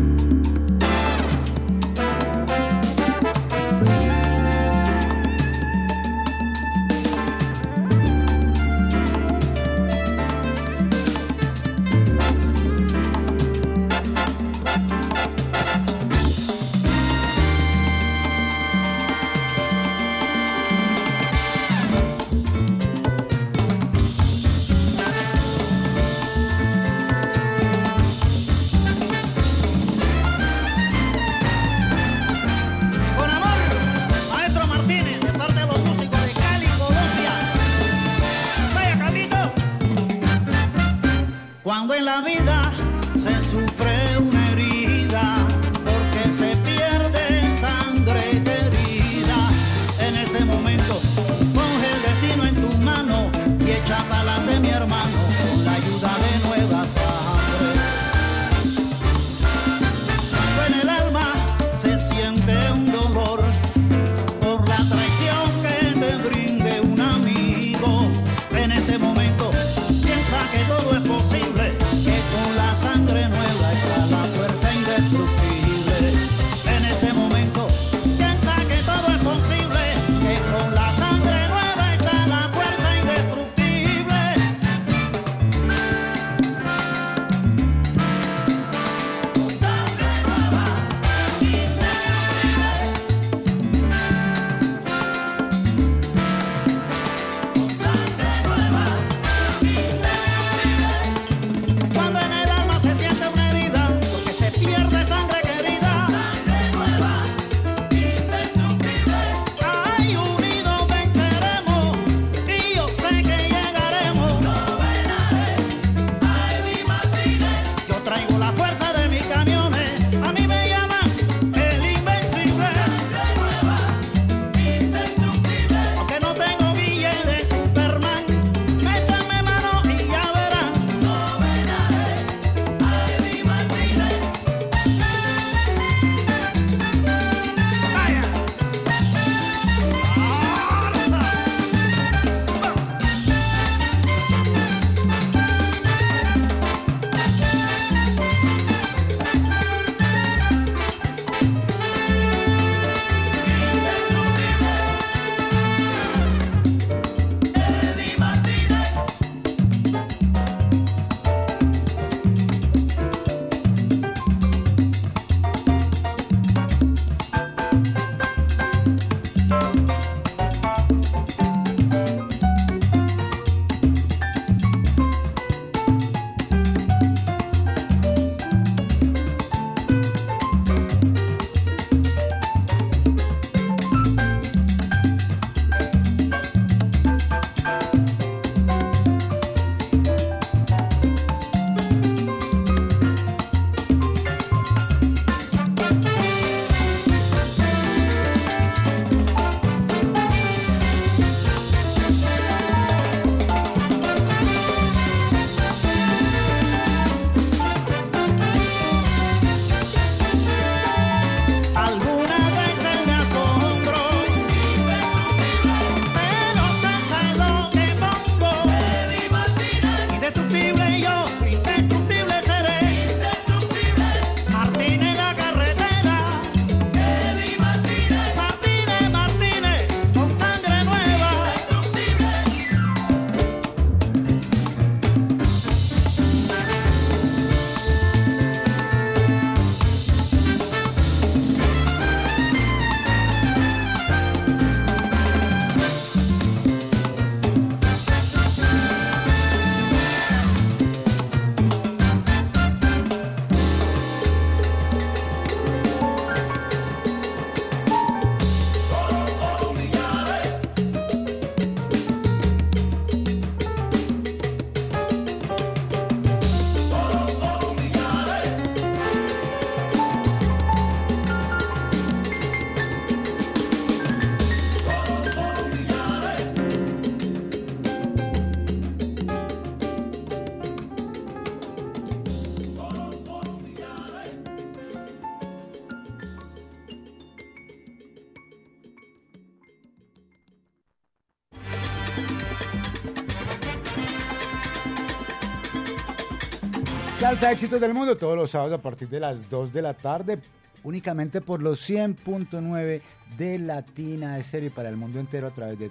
Salsa Éxitos del Mundo todos los sábados a partir de las 2 de la tarde, únicamente por los 100.9 de Latina Estéreo y para el mundo entero a través de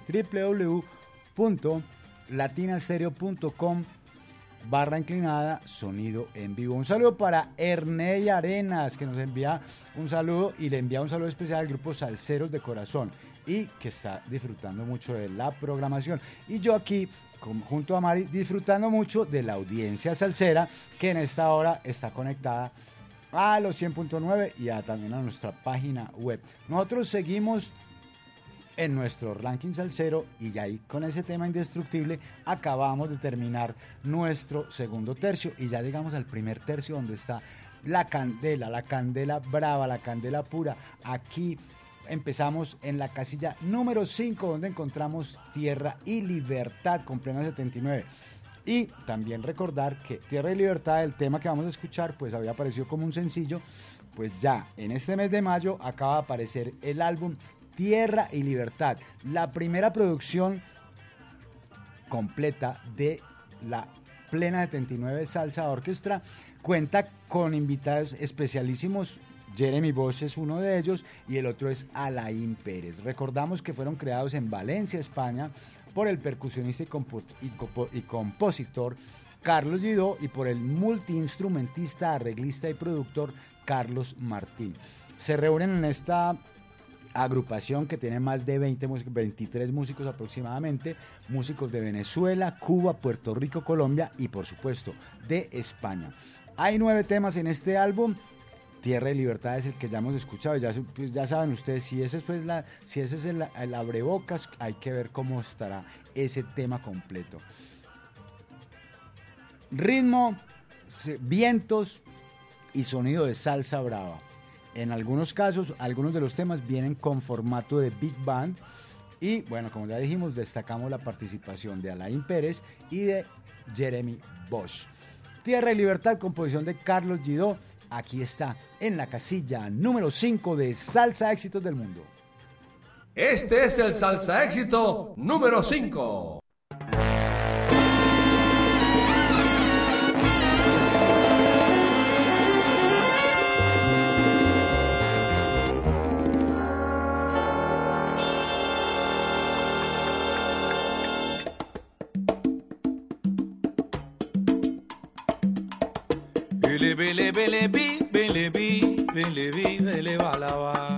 www.latinastereo.com barra inclinada sonido en vivo. Un saludo para Erney Arenas que nos envía un saludo y le envía un saludo especial al grupo Salceros de Corazón y que está disfrutando mucho de la programación. Y yo aquí con- junto a Mari disfrutando mucho de la audiencia salsera que en esta hora está conectada a los 100.9 y también a nuestra página web. Nosotros seguimos en nuestro ranking salsero y ya ahí con ese tema indestructible acabamos de terminar nuestro segundo tercio y ya llegamos al primer tercio donde está la candela, la candela brava, la candela pura. Aquí empezamos en la casilla número 5 donde encontramos Tierra y Libertad con plena 79. Y también recordar que Tierra y Libertad, el tema que vamos a escuchar, pues había aparecido como un sencillo, pues ya en este mes de mayo acaba de aparecer el álbum Tierra y Libertad, la primera producción completa de la Plena 79 Salsa Orquestra. Cuenta con invitados especialísimos. Jeremy Bosch es uno de ellos y el otro es Alain Pérez. Recordamos que fueron creados en Valencia, España, por el percusionista y, compo- y compo- y compositor Carlos Guidó y por el multiinstrumentista, arreglista y productor Carlos Martín. Se reúnen en esta agrupación que tiene más de 20 músicos, 23 músicos aproximadamente, músicos de Venezuela, Cuba, Puerto Rico, Colombia y por supuesto de España. Hay nueve temas en este álbum. Tierra y Libertad es el que ya hemos escuchado, ya, pues ya saben ustedes, si ese, es, pues, el, abrebocas, hay que ver cómo estará ese tema completo. Ritmo, vientos y sonido de salsa brava. En algunos casos, algunos de los temas vienen con formato de big band. Y bueno, como ya dijimos, destacamos la participación de Alain Pérez y de Jeremy Bosch. Tierra y Libertad, composición de Carlos Gidó. Aquí está, en la casilla número 5 de Salsa Éxitos del Mundo. Este es el salsa éxito número 5. Bele bi bele bi bele bi bele balaba.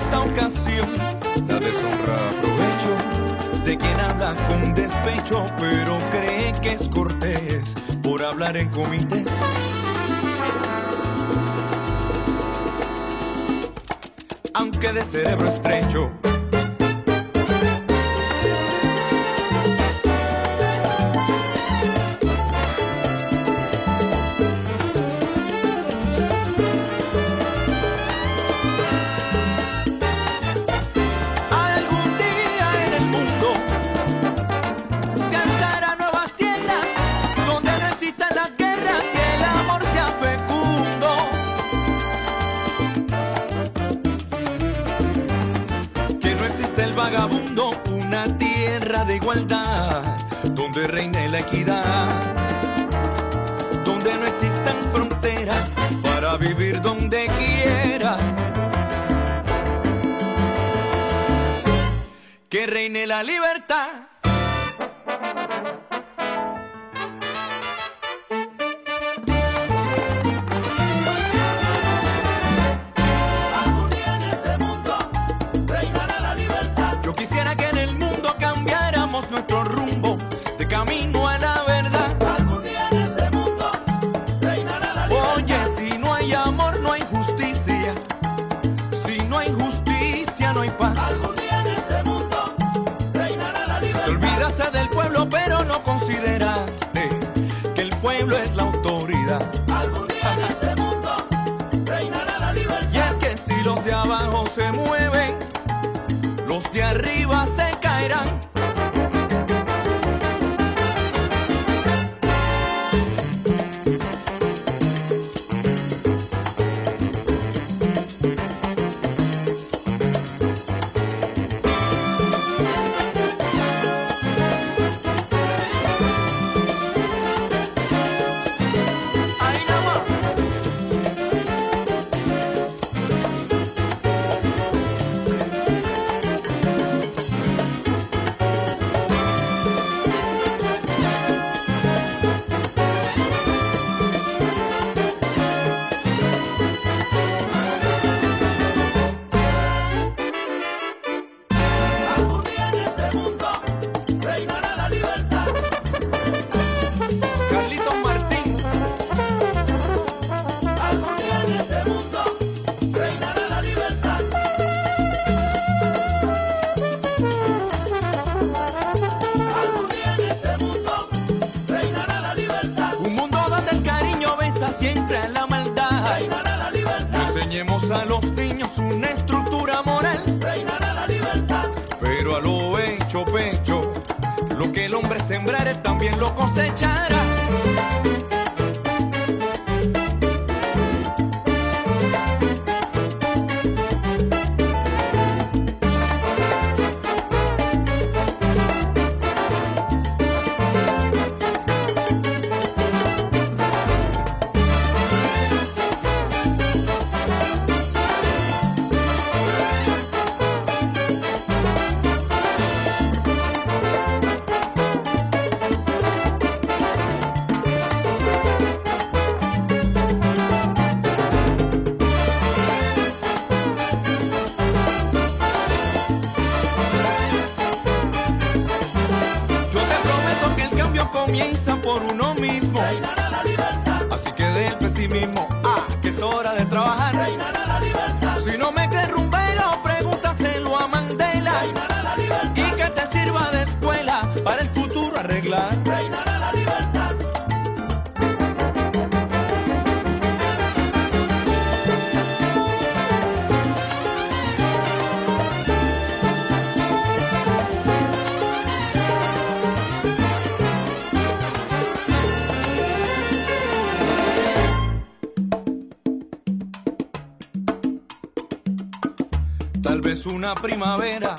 Esta ocasión, la deshonra aprovecho de quien habla con despecho, pero cree que es cortés por hablar en comités. Aunque de cerebro estrecho la libertad. Primavera.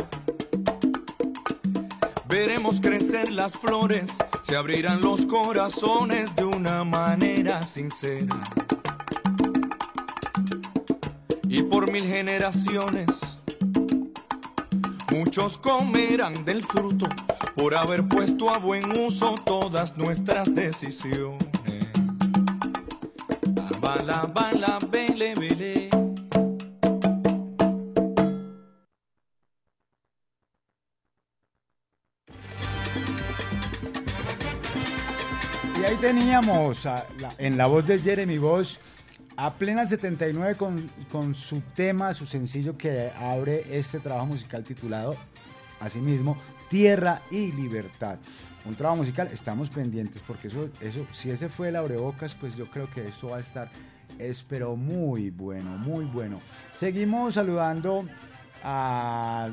Veremos crecer las flores, se abrirán los corazones de una manera sincera. Y por mil generaciones, muchos comerán del fruto por haber puesto a buen uso todas nuestras decisiones. En la voz de Jeremy Bosch a plena 79 con, con su tema, su sencillo que abre este trabajo musical titulado, asimismo, Tierra y Libertad. Un trabajo musical, estamos pendientes porque eso, eso, si ese fue el abrebocas, pues yo creo que eso va a estar, espero, muy bueno, muy bueno. Seguimos saludando a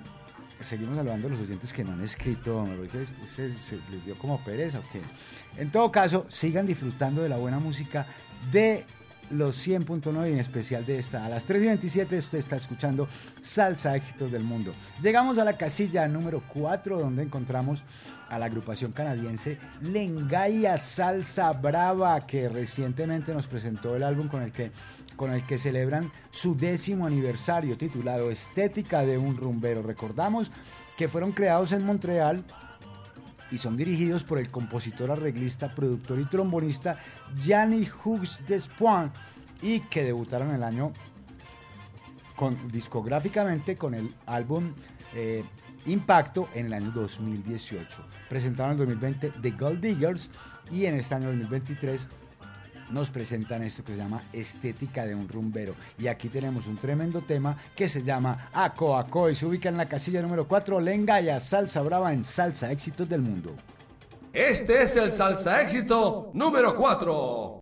seguimos saludando a los oyentes que no han escrito, porque se, se les dio como pereza. ¿o qué? En todo caso, sigan disfrutando de la buena música de los 100.9 y en especial de esta. A las 3 y 27 usted está escuchando Salsa Éxitos del Mundo. Llegamos a la casilla número 4 donde encontramos a la agrupación canadiense Lengaya Salsa Brava que recientemente nos presentó el álbum con el que con el que celebran su décimo aniversario titulado Estética de un rumbero. Recordamos que fueron creados en Montreal y son dirigidos por el compositor, arreglista, productor y trombonista Gianni Hughes Despoint y que debutaron el año con, discográficamente con el álbum eh, Impacto en el año 2018. Presentaron en el 2020 The Gold Diggers y en este año 2023 nos presentan esto que se llama Estética de un rumbero. Y aquí tenemos un tremendo tema que se llama Aco Aco y se ubica en la casilla número 4, Lengaya, Salsa Brava en Salsa Éxitos del Mundo. Este es el salsa éxito número 4.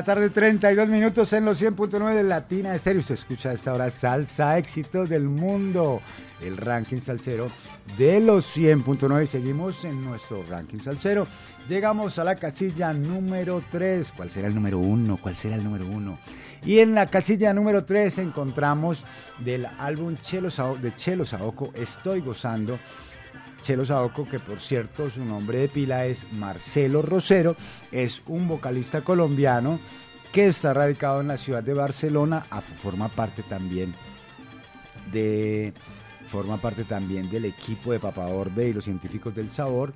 La tarde, 32 minutos en los 100.9 de Latina Estéreo. Se escucha a esta hora Salsa Éxitos del Mundo, el ranking salsero de los 100.9. Seguimos en nuestro ranking salsero. Llegamos a la casilla número 3. ¿Cuál será el número 1? ¿Cuál será el número 1? Y en la casilla número 3 encontramos del álbum Chelo de Chelo Saoco, Estoy Gozando, Chelo Saoco, que por cierto su nombre de pila es Marcelo Rosero, es un vocalista colombiano que está radicado en la ciudad de Barcelona, forma parte también de forma parte también del equipo de Papa Orbe y los científicos del sabor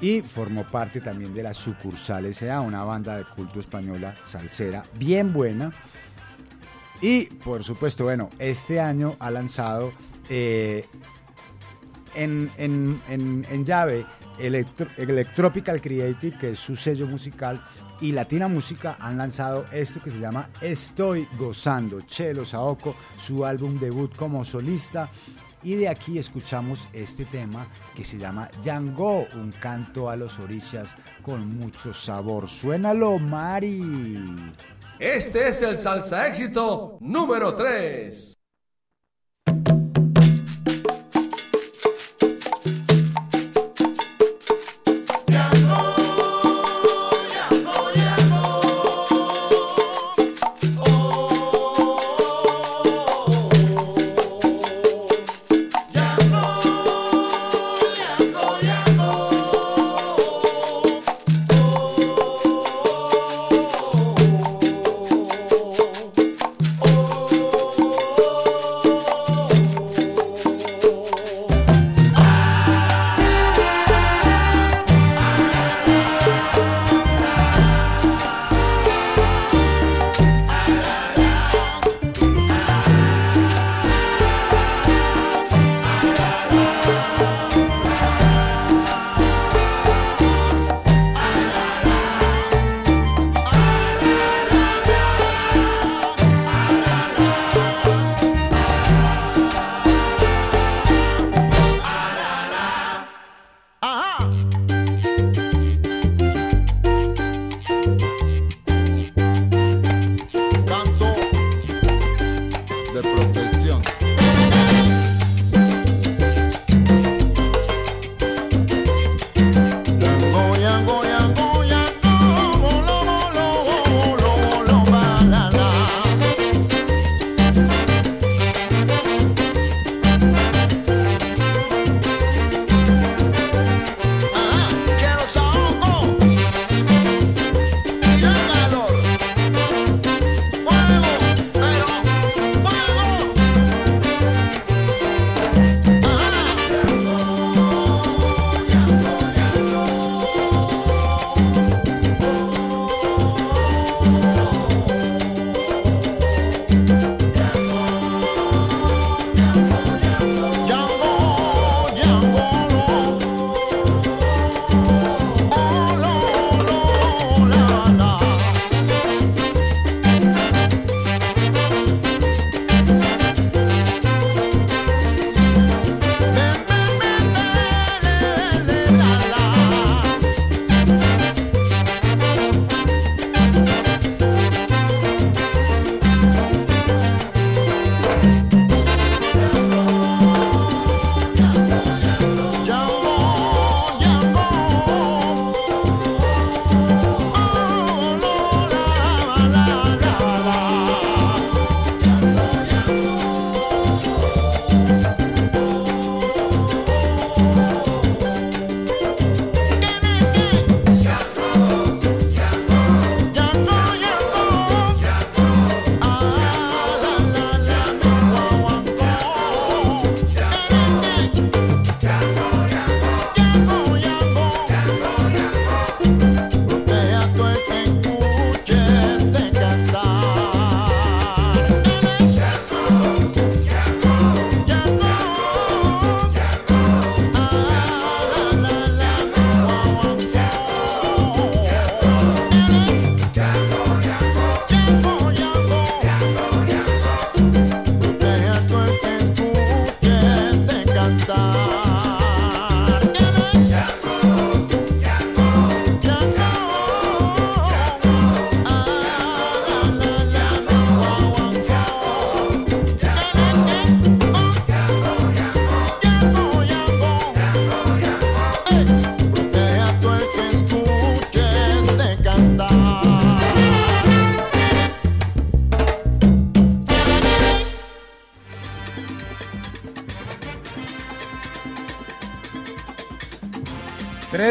y formó parte también de la sucursal SA, una banda de culto española salsera bien buena. Y por supuesto, bueno, este año ha lanzado eh, en, en- en- en llave Electro- Electropical Creative, que es su sello musical, y Latina Música han lanzado esto que se llama Estoy Gozando. Chelo Saoco, su álbum debut como solista. Y de aquí escuchamos este tema que se llama Yango, un canto a los orillas con mucho sabor. Suénalo, Mari. Este es el salsa éxito número 3.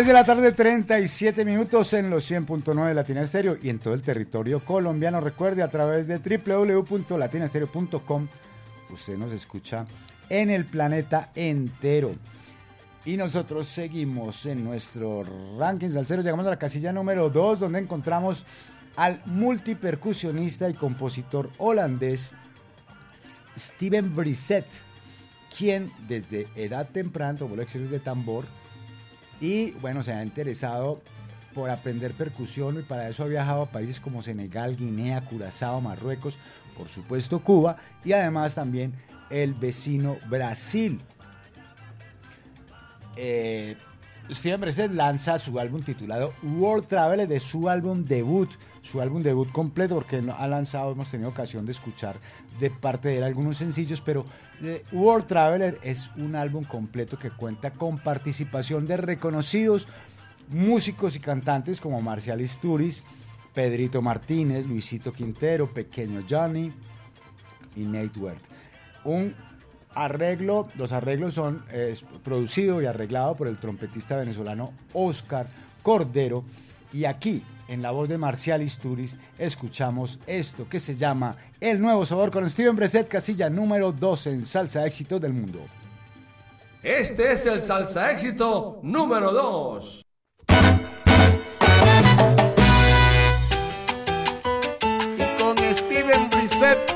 3 de la tarde, 37 minutos en los 100.9 de Latina Estéreo y en todo el territorio colombiano. Recuerde, a través de www.latinastereo.com, usted nos escucha en el planeta entero. Y nosotros seguimos en nuestro ranking salsero. Llegamos a la casilla número 2, donde encontramos al multipercusionista y compositor holandés Steven Brissett, quien desde edad temprana tomó lecciones de tambor y bueno, se ha interesado por aprender percusión y para eso ha viajado a países como Senegal, Guinea, Curazao, Marruecos, por supuesto Cuba y además también el vecino Brasil. Eh, Steven Bressett lanza su álbum titulado World Traveler de su álbum debut, su álbum debut completo, porque ha lanzado, hemos tenido ocasión de escuchar de parte de él algunos sencillos, pero eh, World Traveler es un álbum completo que cuenta con participación de reconocidos músicos y cantantes como Marcial Isturiz, Pedrito Martínez, Luisito Quintero, Pequeño Johnny y Nate Wert. Un arreglo, los arreglos son eh, producido y arreglado por el trompetista venezolano Oscar Cordero y aquí en la voz de Marcial Isturiz escuchamos esto que se llama El Nuevo Sabor con Steven Breset, casilla número 12 en Salsa Éxito del Mundo. Este es el salsa éxito número 2. Y con Steven Brissett.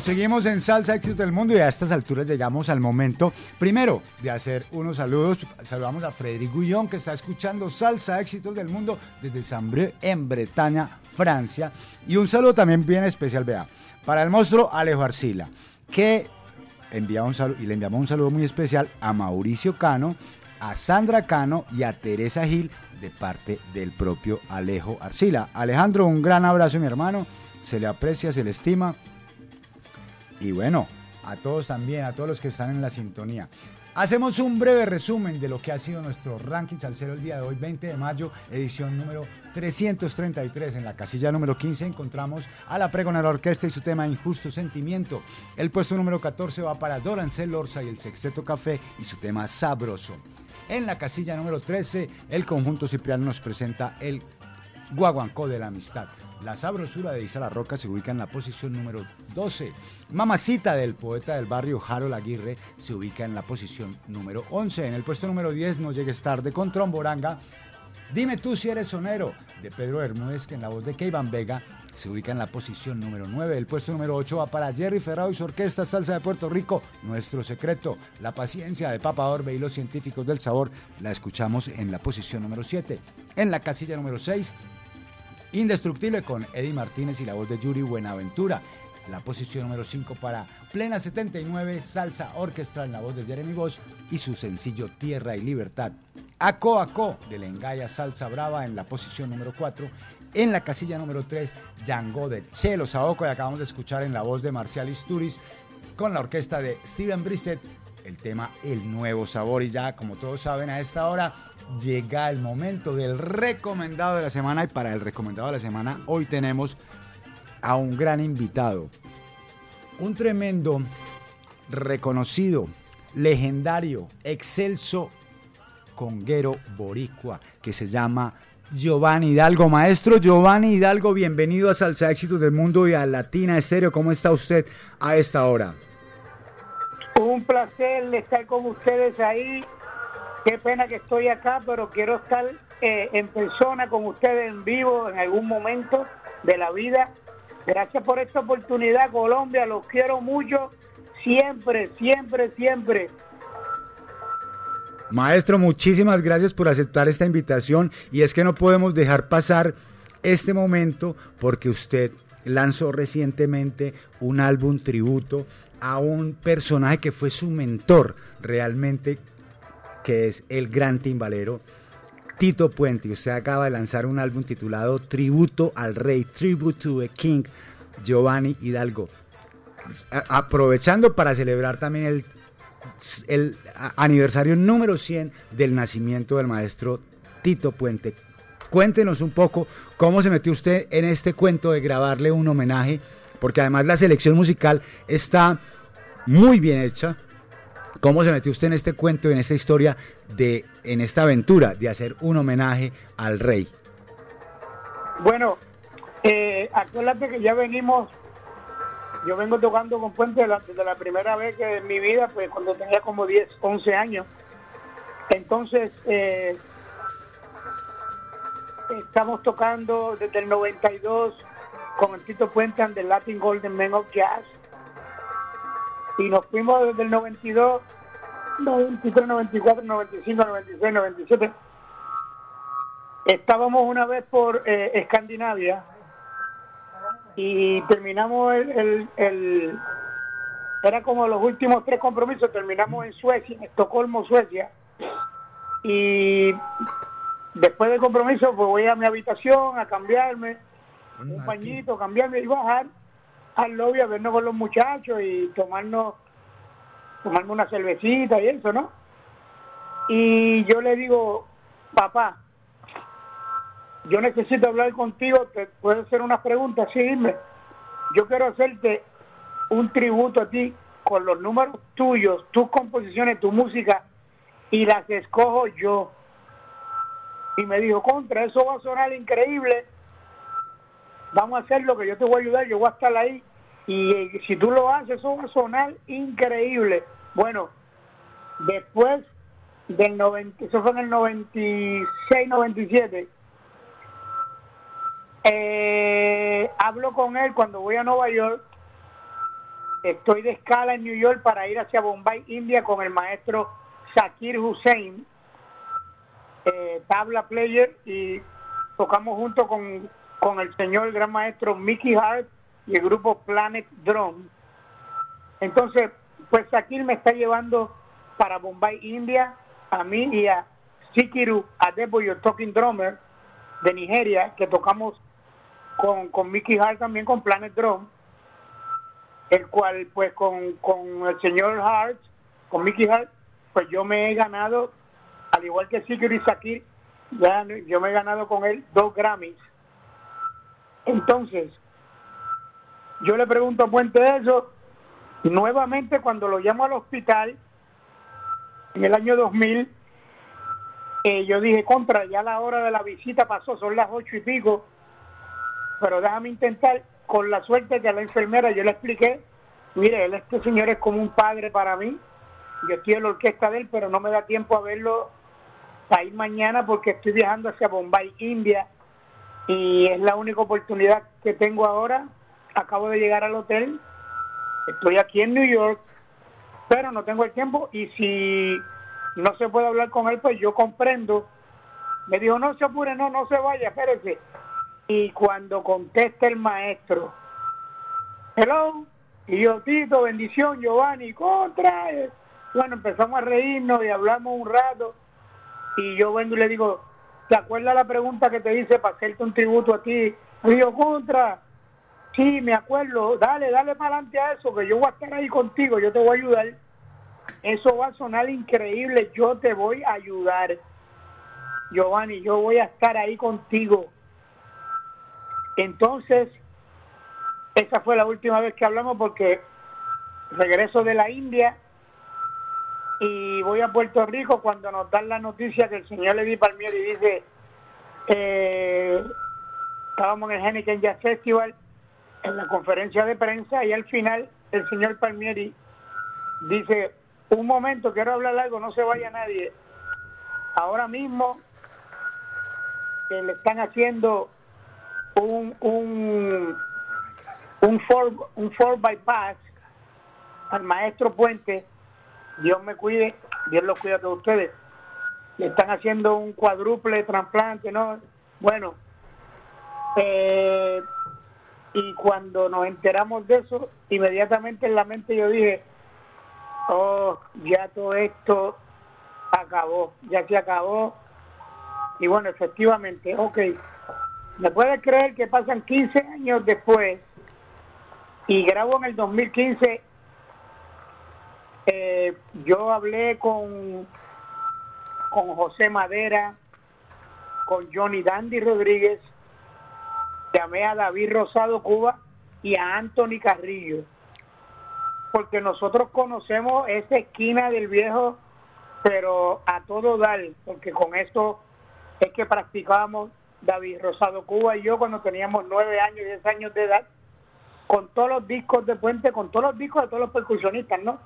Seguimos, en Salsa Éxito del Mundo y a estas alturas llegamos al momento, primero, de hacer unos saludos. Saludamos a Frederic Guillón que está escuchando Salsa Éxitos del Mundo desde Sambré en Bretaña, Francia. Y un saludo también bien especial, vea, para el monstruo Alejo Arcila, que envía un saludo, y le enviamos un saludo muy especial a Mauricio Cano, a Sandra Cano y a Teresa Gil de parte del propio Alejo Arcila. Alejandro, un gran abrazo, mi hermano. Se le aprecia, se le estima. Y bueno, a todos también, a todos los que están en la sintonía. Hacemos un breve resumen de lo que ha sido nuestro ranking salsero el día de hoy, 20 de mayo, edición número 333. En la casilla número 15 encontramos a la Pregonera Orquesta y su tema Injusto Sentimiento. El puesto número 14 va para Dorancel Orza y el Sexteto Café y su tema Sabroso. En la casilla número 13, el conjunto Cipriano nos presenta el Guaguancó de la Amistad. La sabrosura de Isa La Roca se ubica en la posición número 12. Mamacita del poeta del barrio Harold Aguirre se ubica en la posición número 11. En el puesto número 10 no llegues tarde con Tromboranga. Dime tú si eres sonero de Pedro Bermúdez que en la voz de Keivan Vega se ubica en la posición número 9. El puesto número 8 va para Jerry Ferrao y su orquesta Salsa de Puerto Rico. Nuestro secreto, la paciencia de Papa Orbe y los científicos del sabor, la escuchamos en la posición número 7. En la casilla número 6, Indestructible con Eddie Martínez y la voz de Yuri Buenaventura. La posición número 5 para Plena 79, Salsa Orquestral en la voz de Jeremy Bosch y su sencillo Tierra y Libertad. Aco Aco de Lengaya Salsa Brava en la posición número 4. En la casilla número 3, Django de Chelo Saoco y acabamos de escuchar en la voz de Marcial Isturiz con la orquesta de Steven Brissett el tema El Nuevo Sabor. Y ya, como todos saben, a esta hora llega el momento del recomendado de la semana. Y para el recomendado de la semana, hoy tenemos a un gran invitado. Un tremendo, reconocido, legendario, excelso conguero boricua que se llama Giovanni Hidalgo. Maestro Giovanni Hidalgo, bienvenido a Salsa Éxitos del Mundo y a Latina Estéreo. ¿Cómo está usted a esta hora? Un placer estar con ustedes ahí. Qué pena que estoy acá, pero quiero estar eh, en persona con ustedes en vivo en algún momento de la vida. Gracias por esta oportunidad, Colombia. Los quiero mucho. Siempre, siempre, siempre. Maestro, muchísimas gracias por aceptar esta invitación y es que no podemos dejar pasar este momento porque usted lanzó recientemente un álbum tributo a un personaje que fue su mentor realmente, que es el gran timbalero Tito Puente. Usted acaba de lanzar un álbum titulado Tributo al Rey, Tribute to the King, Giovanni Hidalgo. Aprovechando para celebrar también el, el aniversario número 100 del nacimiento del maestro Tito Puente. Cuéntenos un poco cómo se metió usted en este cuento de grabarle un homenaje, porque además la selección musical está muy bien hecha. ¿Cómo se metió usted en este cuento, en esta historia, de, en esta aventura de hacer un homenaje al rey? Bueno, eh, acuérdate que ya venimos, yo vengo tocando con Puente desde la primera vez que en mi vida, pues cuando tenía como 10, 11 años. Entonces, eh, estamos tocando desde el 92 con el Tito Puente and the Latin Golden Men of Jazz. Y nos fuimos desde el 92, 93, 94, 95, 96, 97. Estábamos una vez por eh, Escandinavia y terminamos el, el- el- Era como los últimos tres compromisos, terminamos en Suecia, en Estocolmo, Suecia. Y después del compromiso, pues voy a mi habitación a cambiarme, un pañito, cambiarme y bajar al lobby a vernos con los muchachos y tomarnos, tomarme una cervecita y eso, ¿no? Y yo le digo, papá, yo necesito hablar contigo, te puedo hacer unas preguntas, sí, dime. Yo quiero hacerte un tributo a ti con los números tuyos, tus composiciones, tu música, y las escojo yo. Y me dijo, contra, eso va a sonar increíble. Vamos a hacer lo que yo te voy a ayudar, yo voy a estar ahí. Y eh, si tú lo haces, eso va a sonar increíble. Bueno, después del 90, eso fue en el 96, 97, eh, hablo con él cuando voy a Nueva York estoy de escala en New York para ir hacia Bombay, India, con el maestro Zakir Hussein, eh, tabla player, y tocamos junto con, con el señor gran maestro Mickey Hart y el grupo Planet Drum. Entonces, pues Zakir me está llevando para Bombay, India, a mí y a Sikiru Adeboyo, Talking Drummer, de Nigeria, que tocamos con, con Mickey Hart también con Planet Drum, el cual pues con, con el señor Hart, con Mickey Hart, pues yo me he ganado, al igual que Sikiru y Sakir, ya yo me he ganado con él dos Grammys. Entonces, yo le pregunto a Puente eso, nuevamente cuando lo llamo al hospital, en el año 2000, eh, yo dije, contra, ya la hora de la visita pasó, son las ocho y pico, pero déjame intentar, con la suerte que a la enfermera yo le expliqué, mire, él, este señor es como un padre para mí, yo estoy en la orquesta de él, pero no me da tiempo a verlo para ir mañana porque estoy viajando hacia Bombay, India, y es la única oportunidad que tengo ahora. Acabo de llegar al hotel, estoy aquí en New York, pero no tengo el tiempo y si no se puede hablar con él, pues yo comprendo. Me dijo, no se apure, no, no se vaya, espérese. Y cuando contesta el maestro, hello, y yo, Tito, bendición, Giovanni, contra. Bueno, empezamos a reírnos y hablamos un rato. Y yo vengo y le digo, ¿te acuerdas la pregunta que te hice para hacerte un tributo a ti? Yo, contra. Sí, me acuerdo. Dale, dale para adelante a eso, que yo voy a estar ahí contigo, yo te voy a ayudar. Eso va a sonar increíble, yo te voy a ayudar. Giovanni, yo voy a estar ahí contigo. Entonces, esa fue la última vez que hablamos porque regreso de la India y voy a Puerto Rico cuando nos dan la noticia que el señor Levi Palmieri dice, eh, estábamos en el Henneken Jazz Festival, en la conferencia de prensa y al final el señor Palmieri dice, un momento, quiero hablar algo, no se vaya nadie. Ahora mismo que le están haciendo un un un four, un four bypass al maestro Puente, Dios me cuide, Dios los cuida a todos ustedes. Están haciendo un cuádruple trasplante, ¿no? Bueno, eh, y cuando nos enteramos de eso, inmediatamente en la mente yo dije, oh, ya todo esto acabó, ya se acabó. Y bueno, efectivamente, ok. ¿Me puedes creer que pasan 15 años después y grabo en el 2015? Eh, yo hablé con, con José Madera, con Johnny Dandy Rodríguez, llamé a David Rosado Cuba y a Anthony Carrillo porque nosotros conocemos esa esquina del viejo, pero a todo dar, porque con esto es que practicábamos David Rosado Cuba y yo cuando teníamos nueve años, diez años de edad, con todos los discos de Puente, con todos los discos de todos los percusionistas, ¿no?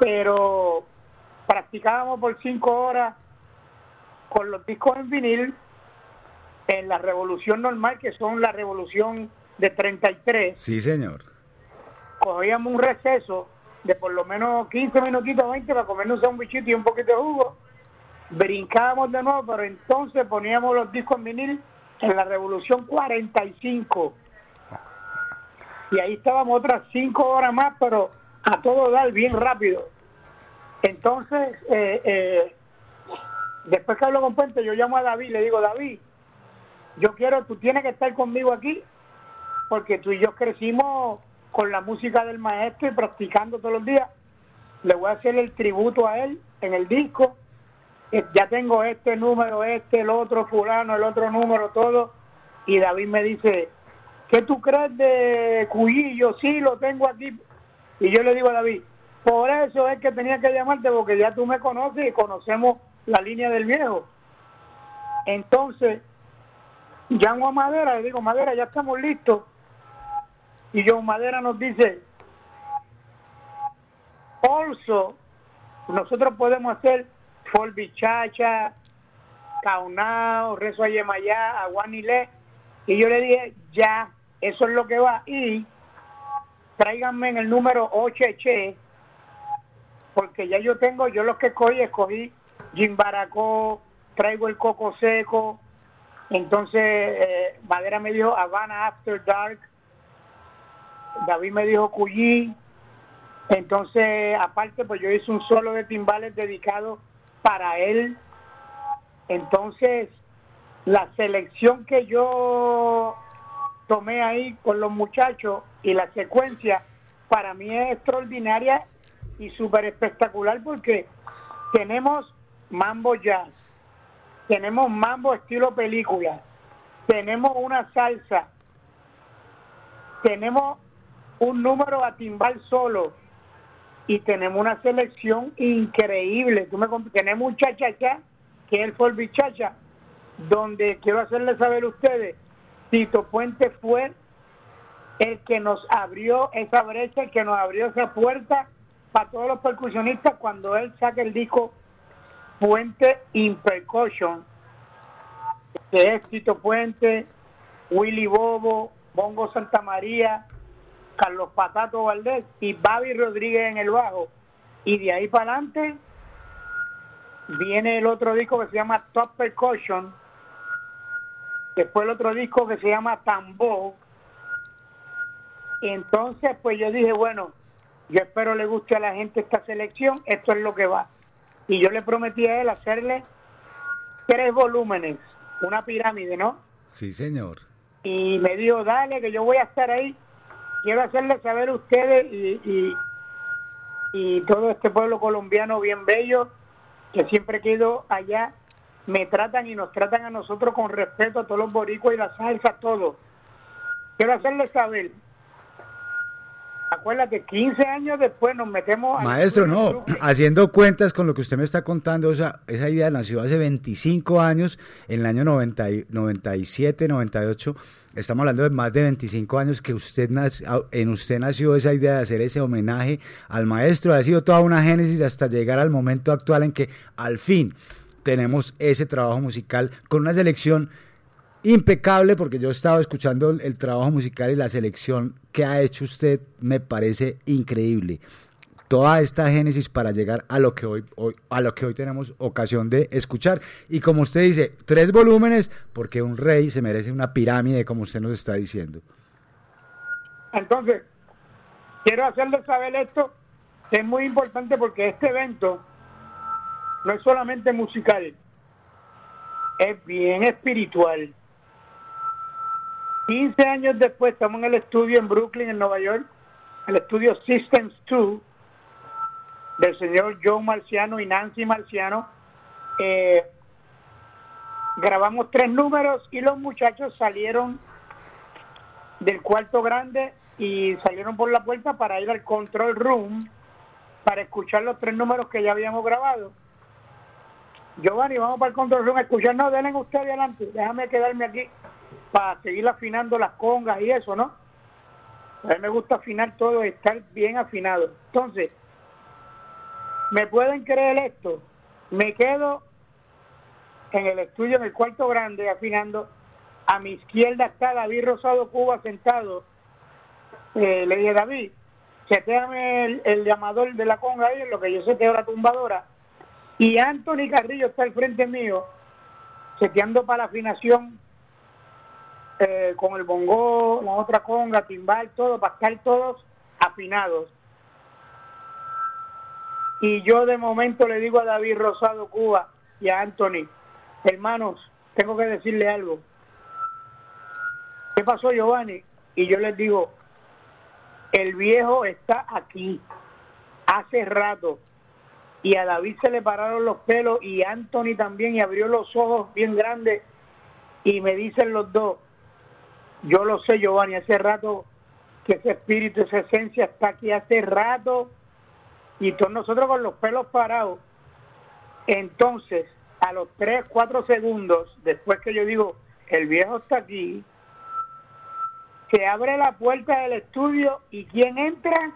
Pero practicábamos por cinco horas con los discos en vinil en la revolución normal, que son la revolución de 33 Sí, señor. cogíamos un receso de por lo menos 15 minutitos, 20 para comernos un bichito y un poquito de jugo, brincábamos de nuevo, pero entonces poníamos los discos en vinil en la Revolución 45. Y ahí estábamos otras 5 horas más, pero a todo dar bien rápido. Entonces, eh, eh, después que hablo con Puente, yo llamo a David, le digo, David, yo quiero, tú tienes que estar conmigo aquí, porque tú y yo crecimos con la música del maestro y practicando todos los días. Le voy a hacer el tributo a él en el disco. Eh, Ya tengo este número, este, el otro fulano, el otro número, todo. Y David me dice, ¿qué tú crees de Cuyillo? Sí, lo tengo aquí. Y yo le digo a David, por eso es que tenía que llamarte, porque ya tú me conoces y conocemos la línea del viejo. Entonces, llamo a Madera, le digo, Madera, ya estamos listos. Y John Madera nos dice, also, nosotros podemos hacer Folbichacha, Caunao, Rezo a Yemayá, Aguanile. Y yo le dije, ya, eso es lo que va. Y tráiganme en el número 8 porque ya yo tengo, yo los que escogí, escogí Jim Baracó, traigo el coco seco, entonces eh, Madera me dijo Havana After Dark, David me dijo Cuyí, entonces aparte pues yo hice un solo de timbales dedicado para él, entonces la selección que yo tomé ahí con los muchachos y la secuencia para mí es extraordinaria y súper espectacular porque tenemos mambo jazz, tenemos mambo estilo película, tenemos una salsa, tenemos un número a timbal solo y tenemos una selección increíble. Tú me tenemos un cha-cha-cha, que es el Folby Chacha, donde quiero hacerles saber a ustedes, Tito Puente fue el que nos abrió esa brecha, el que nos abrió esa puerta para todos los percusionistas cuando él saca el disco Puente in Percussion, que es Tito Puente, Willy Bobo, Bongo Santa María, Carlos Patato Valdés y Babi Rodríguez en el bajo. Y de ahí para adelante viene el otro disco que se llama Top Percussion, después el otro disco que se llama Tambo. Entonces, pues yo dije, bueno, yo espero le guste a la gente esta selección, esto es lo que va. Y yo le prometí a él hacerle tres volúmenes, una pirámide, ¿no? Sí, señor. y me dijo, dale, que yo voy a estar ahí. Quiero hacerles saber a ustedes y, y, y todo este pueblo colombiano bien bello, que siempre que he ido allá, me tratan y nos tratan a nosotros con respeto a todos los boricuas y la salsa, todo. Quiero hacerles saber. Acuérdate, 15 años después nos metemos... Maestro, no, haciendo cuentas con lo que usted me está contando, o sea, esa idea nació hace 25 años, en el año 90 y- 97, 98, estamos hablando de más de 25 años que usted en usted nació esa idea de hacer ese homenaje al maestro, ha sido toda una génesis hasta llegar al momento actual en que al fin tenemos ese trabajo musical con una selección impecable porque yo he estado escuchando el, trabajo musical y la selección que ha hecho usted me parece increíble. Toda esta génesis para llegar a lo que hoy, hoy- a lo que hoy tenemos ocasión de escuchar y como usted dice, tres volúmenes porque un rey se merece una pirámide como usted nos está diciendo. Entonces, quiero hacerles saber esto, que es muy importante porque este evento no es solamente musical, es bien espiritual. 15 años después estamos en el estudio en Brooklyn, en Nueva York, el estudio Systems 2 del señor Joe Marciano y Nancy Marciano. Eh, grabamos tres números y los muchachos salieron del cuarto grande y salieron por la puerta para ir al control room para escuchar los tres números que ya habíamos grabado. Giovanni, vamos para el control a escuchar. No, denle ustedes adelante. Déjame quedarme aquí para seguir afinando las congas y eso, ¿no? A mí me gusta afinar todo estar bien afinado. Entonces, ¿me pueden creer esto? Me quedo en el estudio, en el cuarto grande, afinando. A mi izquierda está David Rosado Cuba sentado. Eh, le dije, David, seteame el, el llamador de la conga ahí, lo que yo seteo la tumbadora. Y Anthony Carrillo está al frente mío, seteando para la afinación eh, con el bongo, la otra conga, timbal, todo, para estar todos afinados. Y yo de momento le digo a David Rosado Cuba y a Anthony, hermanos, tengo que decirle algo. ¿Qué pasó, Giovanni? Y yo les digo, el viejo está aquí hace rato. Y a David se le pararon los pelos y Anthony también y abrió los ojos bien grandes y me dicen los dos, yo lo sé Giovanni, hace rato que ese espíritu, esa esencia está aquí hace rato y todos nosotros con los pelos parados. Entonces, a los 3, 4 segundos, después que yo digo, el viejo está aquí, se abre la puerta del estudio y ¿quién entra?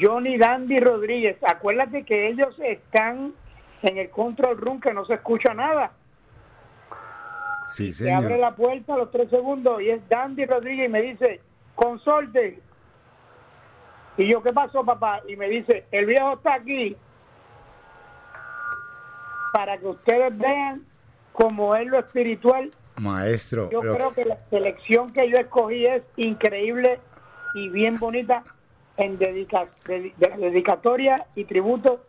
Johnny Dandy Rodríguez. Acuérdate que ellos están en el control room que no se escucha nada. Sí, Se abre la puerta a los tres segundos y es Dandy Rodríguez y me dice, consorte. Y yo, ¿qué pasó, papá? Y me dice, el viejo está aquí para que ustedes vean cómo es lo espiritual. Maestro, Yo creo que la selección que yo escogí es increíble y bien bonita en dedica- de- de- dedicatoria y tributo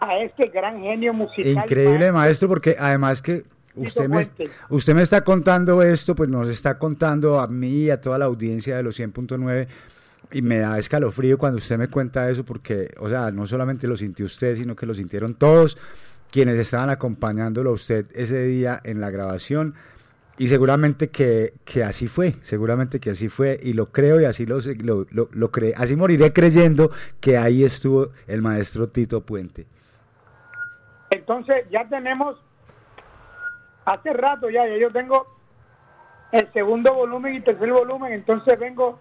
a este gran genio musical. Increíble, maestro, porque además que usted me, usted me está contando esto, pues nos está contando a mí y a toda la audiencia de los 100.9 y me da escalofrío cuando usted me cuenta eso porque, o sea, no solamente lo sintió usted, sino que lo sintieron todos quienes estaban acompañándolo a usted ese día en la grabación. Y seguramente que, que así fue, seguramente que así fue, y lo creo y así lo, lo, lo, lo así moriré creyendo que ahí estuvo el maestro Tito Puente. Entonces ya tenemos, hace rato ya, ya yo tengo el segundo volumen y tercer volumen, entonces vengo,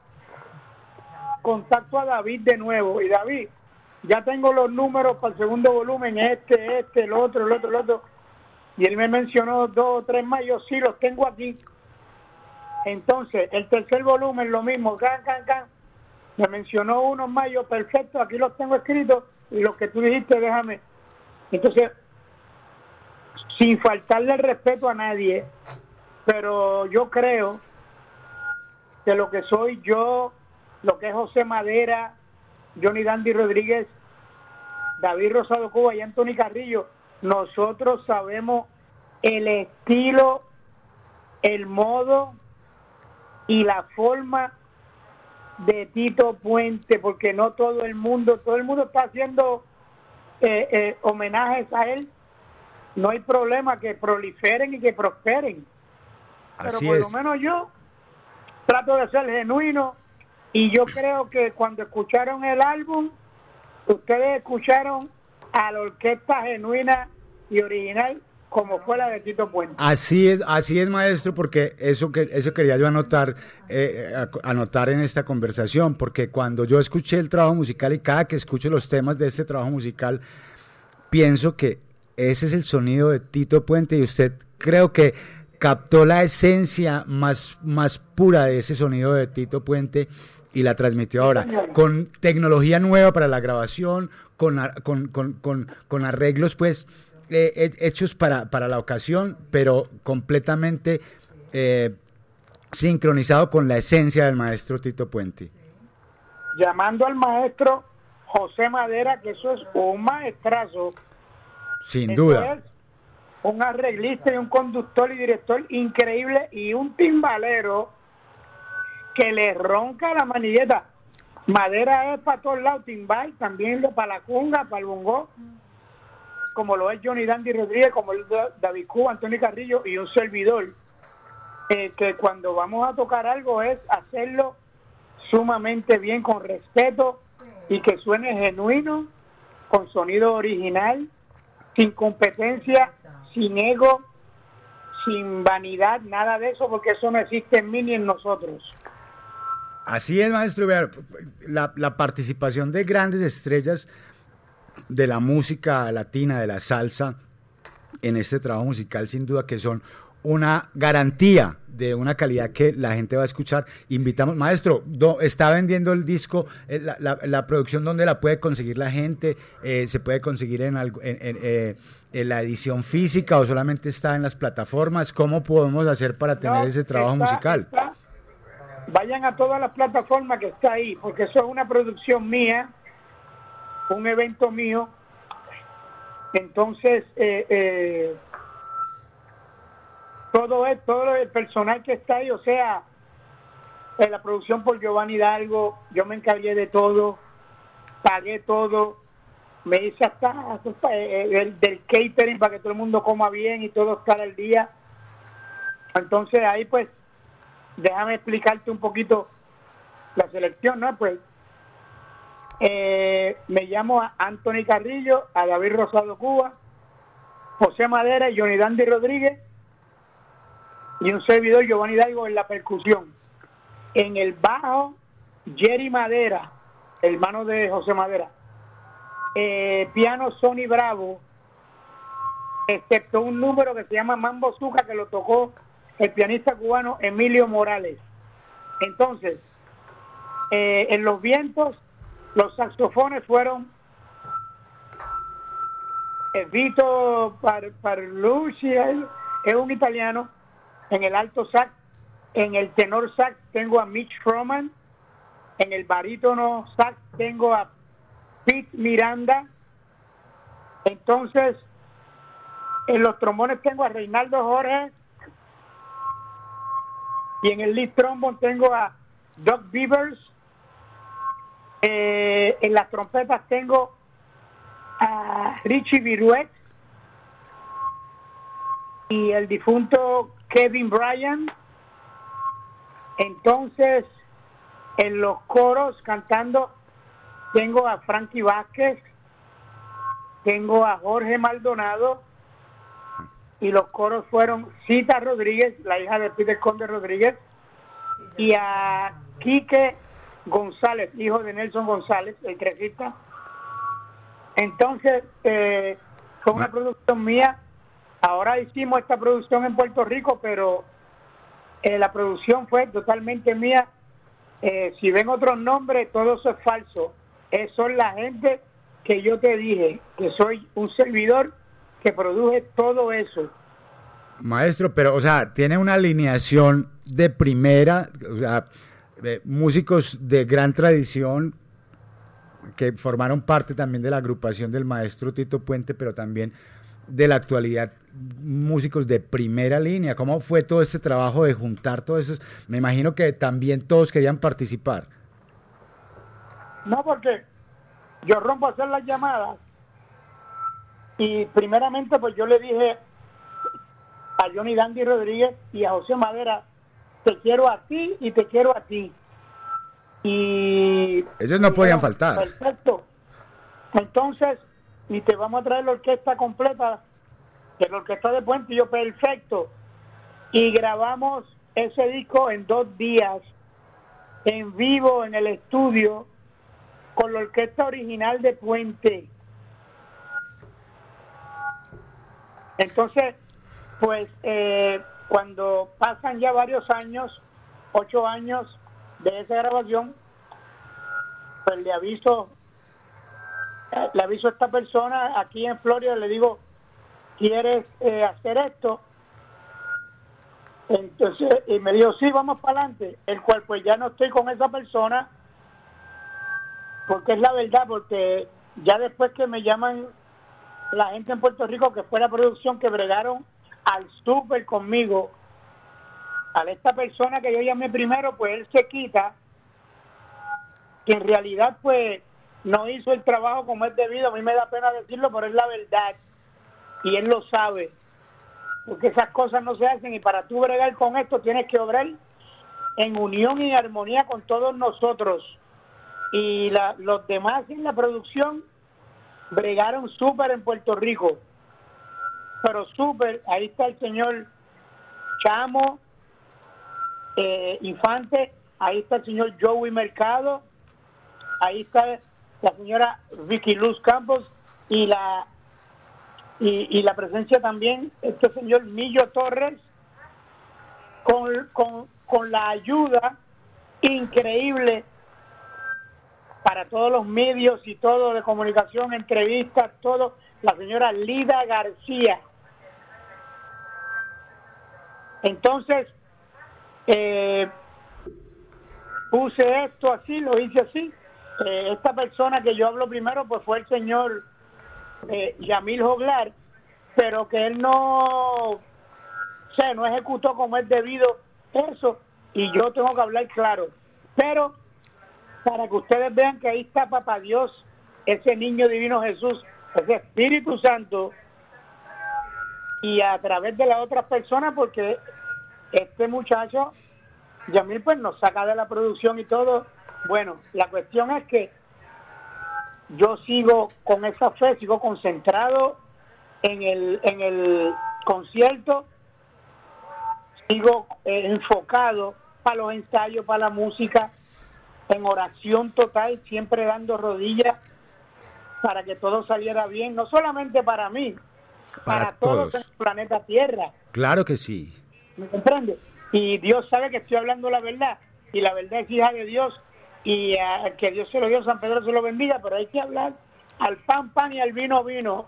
contacto a David de nuevo, y David, ya tengo los números para el segundo volumen, este, este, el otro, el otro, el otro, y él me mencionó dos o tres más, sí los tengo aquí. Entonces, el tercer volumen, lo mismo, can, can, can, me mencionó unos más, yo perfecto, aquí los tengo escritos, y lo que tú dijiste, déjame. Entonces, sin faltarle el respeto a nadie, pero yo creo que lo que soy yo, lo que es José Madera, Johnny Dandy Rodríguez, David Rosado Cuba y Anthony Carrillo, nosotros sabemos el estilo, el modo y la forma de Tito Puente, porque no todo el mundo, todo el mundo está haciendo eh, eh, homenajes a él. No hay problema que proliferen y que prosperen. Pero Así por es. lo menos yo trato de ser genuino y yo creo que cuando escucharon el álbum, ustedes escucharon a la orquesta genuina y original como fue la de Tito Puente. Así es, así es, maestro, porque eso que eso quería yo anotar, eh, anotar en esta conversación, porque cuando yo escuché el trabajo musical y cada que escucho los temas de este trabajo musical, pienso que ese es el sonido de Tito Puente y usted creo que captó la esencia más, más pura de ese sonido de Tito Puente y la transmitió ahora con tecnología nueva para la grabación, con, con, con, con, arreglos pues eh, he- hechos para, para la ocasión, pero completamente eh, sincronizado con la esencia del maestro Tito Puente. Llamando al maestro José Madera, que eso es un maestrazo. Sin duda. un arreglista y un conductor y director increíble y un timbalero que le ronca la manilleta. Madera es para todos lados, timbal, también para la cunga, para el bongo, como lo es Johnny Dandy Rodríguez, como es Da- David Cuba, Antonio Carrillo y un servidor, eh, que cuando vamos a tocar algo es hacerlo sumamente bien, con respeto y que suene genuino, con sonido original, sin competencia, sin ego, sin vanidad, nada de eso, porque eso no existe en mí ni en nosotros. Así es, maestro. La, la participación de grandes estrellas de la música latina, de la salsa, en este trabajo musical, sin duda que son una garantía de una calidad que la gente va a escuchar. Invitamos, maestro, do- está vendiendo el disco, eh, la, la- la producción, ¿dónde la puede conseguir la gente? Eh, ¿Se puede conseguir en, algo- en- en, eh, en la edición física o solamente está en las plataformas? ¿Cómo podemos hacer para tener No, ese trabajo está- musical? está- vayan a todas las plataformas que está ahí, porque eso es una producción mía, un evento mío. Entonces, eh, eh, todo es, todo el personal que está ahí, o sea, la producción por Giovanni Hidalgo, yo me encargué de todo, pagué todo, me hice hasta, eh, del, del catering para que todo el mundo coma bien y todo estar al día. Entonces ahí pues déjame explicarte un poquito la selección, ¿no? Pues eh, me llamo a Anthony Carrillo, a David Rosado Cuba, José Madera y Johnny Dandy Rodríguez y un servidor Giovanni Hidalgo en la percusión. En el bajo, Jerry Madera, hermano de José Madera. Eh, piano Sony Bravo, excepto un número que se llama Mambo Zuca que lo tocó el pianista cubano Emilio Morales. Entonces, eh, en los vientos, los saxofones fueron eh, Vito Par- Parlucci, es un italiano, en el alto sax, en el tenor sax tengo a Mitch Roman, en el barítono sax tengo a Pete Miranda, entonces en los trombones tengo a Reinaldo Jorge y en el lead trombone tengo a Doug Beavers, eh, en las trompetas tengo a Richie Viruet. Y el difunto Kevin Bryan. Entonces, en los coros cantando tengo a Frankie Vázquez, tengo a Jorge Maldonado y los coros fueron Cita Rodríguez, la hija de Peter Conde Rodríguez, y a Quique González, hijo de Nelson González, el tresista. Entonces, eh, fue una producción mía. Ahora hicimos esta producción en Puerto Rico, pero eh, la producción fue totalmente mía. Eh, si ven otros nombres, todo eso es falso. Eh, son la gente que yo te dije, que soy un servidor que produje todo eso. Maestro, pero, o sea, tiene una alineación de primera, o sea, de músicos de gran tradición que formaron parte también de la agrupación del maestro Tito Puente, pero también de la actualidad, músicos de primera línea. ¿Cómo fue todo este trabajo de juntar todos esos? Me imagino que también todos querían participar. No, porque yo rompo a hacer las llamadas y primeramente pues yo le dije a Johnny Dandy Rodríguez y a José Madera, te quiero a ti y te quiero a ti. Y Ellos no podían faltar. Perfecto. Entonces, y te vamos a traer la orquesta completa, de la orquesta de Puente, y yo, perfecto. Y grabamos ese disco en dos días, en vivo, en el estudio, con la orquesta original de Puente. Entonces, pues eh, cuando pasan ya varios años, ocho años de esa grabación, pues le aviso, eh, le aviso a esta persona aquí en Florida, le digo, ¿quieres eh, hacer esto? Entonces, y me dijo, sí, vamos para adelante, el cual pues ya no estoy con esa persona, porque es la verdad, porque ya después que me llaman la gente en Puerto Rico, que fue la producción que bregaron al súper conmigo, a esta persona que yo llamé primero, pues él se quita, que en realidad pues no hizo el trabajo como es debido, a mí me da pena decirlo, pero es la verdad, y él lo sabe, porque esas cosas no se hacen. Y para tú bregar con esto tienes que obrar en unión y armonía con todos nosotros. Y los demás en la producción bregaron súper en Puerto Rico. Pero súper, ahí está el señor Chamo, eh, Infante, ahí está el señor Joey Mercado, ahí está la señora Vicky Luz Campos y la y, la presencia también este señor Millo Torres con, con, con la ayuda increíble para todos los medios y todo de comunicación, entrevistas, todo, la señora Lida García. Entonces, eh, puse esto así, lo hice así. Eh, esta persona que yo hablo primero, pues fue el señor eh, Yamil Joglar, pero que él no, o no ejecutó como es debido eso, y yo tengo que hablar claro. Pero para que ustedes vean que ahí está Papá Dios, ese niño divino Jesús, ese Espíritu Santo, y a través de las otras personas, porque este muchacho, Yamil, pues nos saca de la producción y todo. Bueno, la cuestión es que yo sigo con esa fe, sigo concentrado en el, en el concierto, sigo eh, enfocado para los ensayos, para la música, en oración total, siempre dando rodillas para que todo saliera bien, no solamente para mí, Para todos todos. en el planeta Tierra. Claro que sí. ¿Me comprende? Y Dios sabe que estoy hablando la verdad. Y la verdad es hija de Dios. y a- que Dios se lo dio, San Pedro se lo bendiga, pero hay que hablar al pan pan y al vino vino.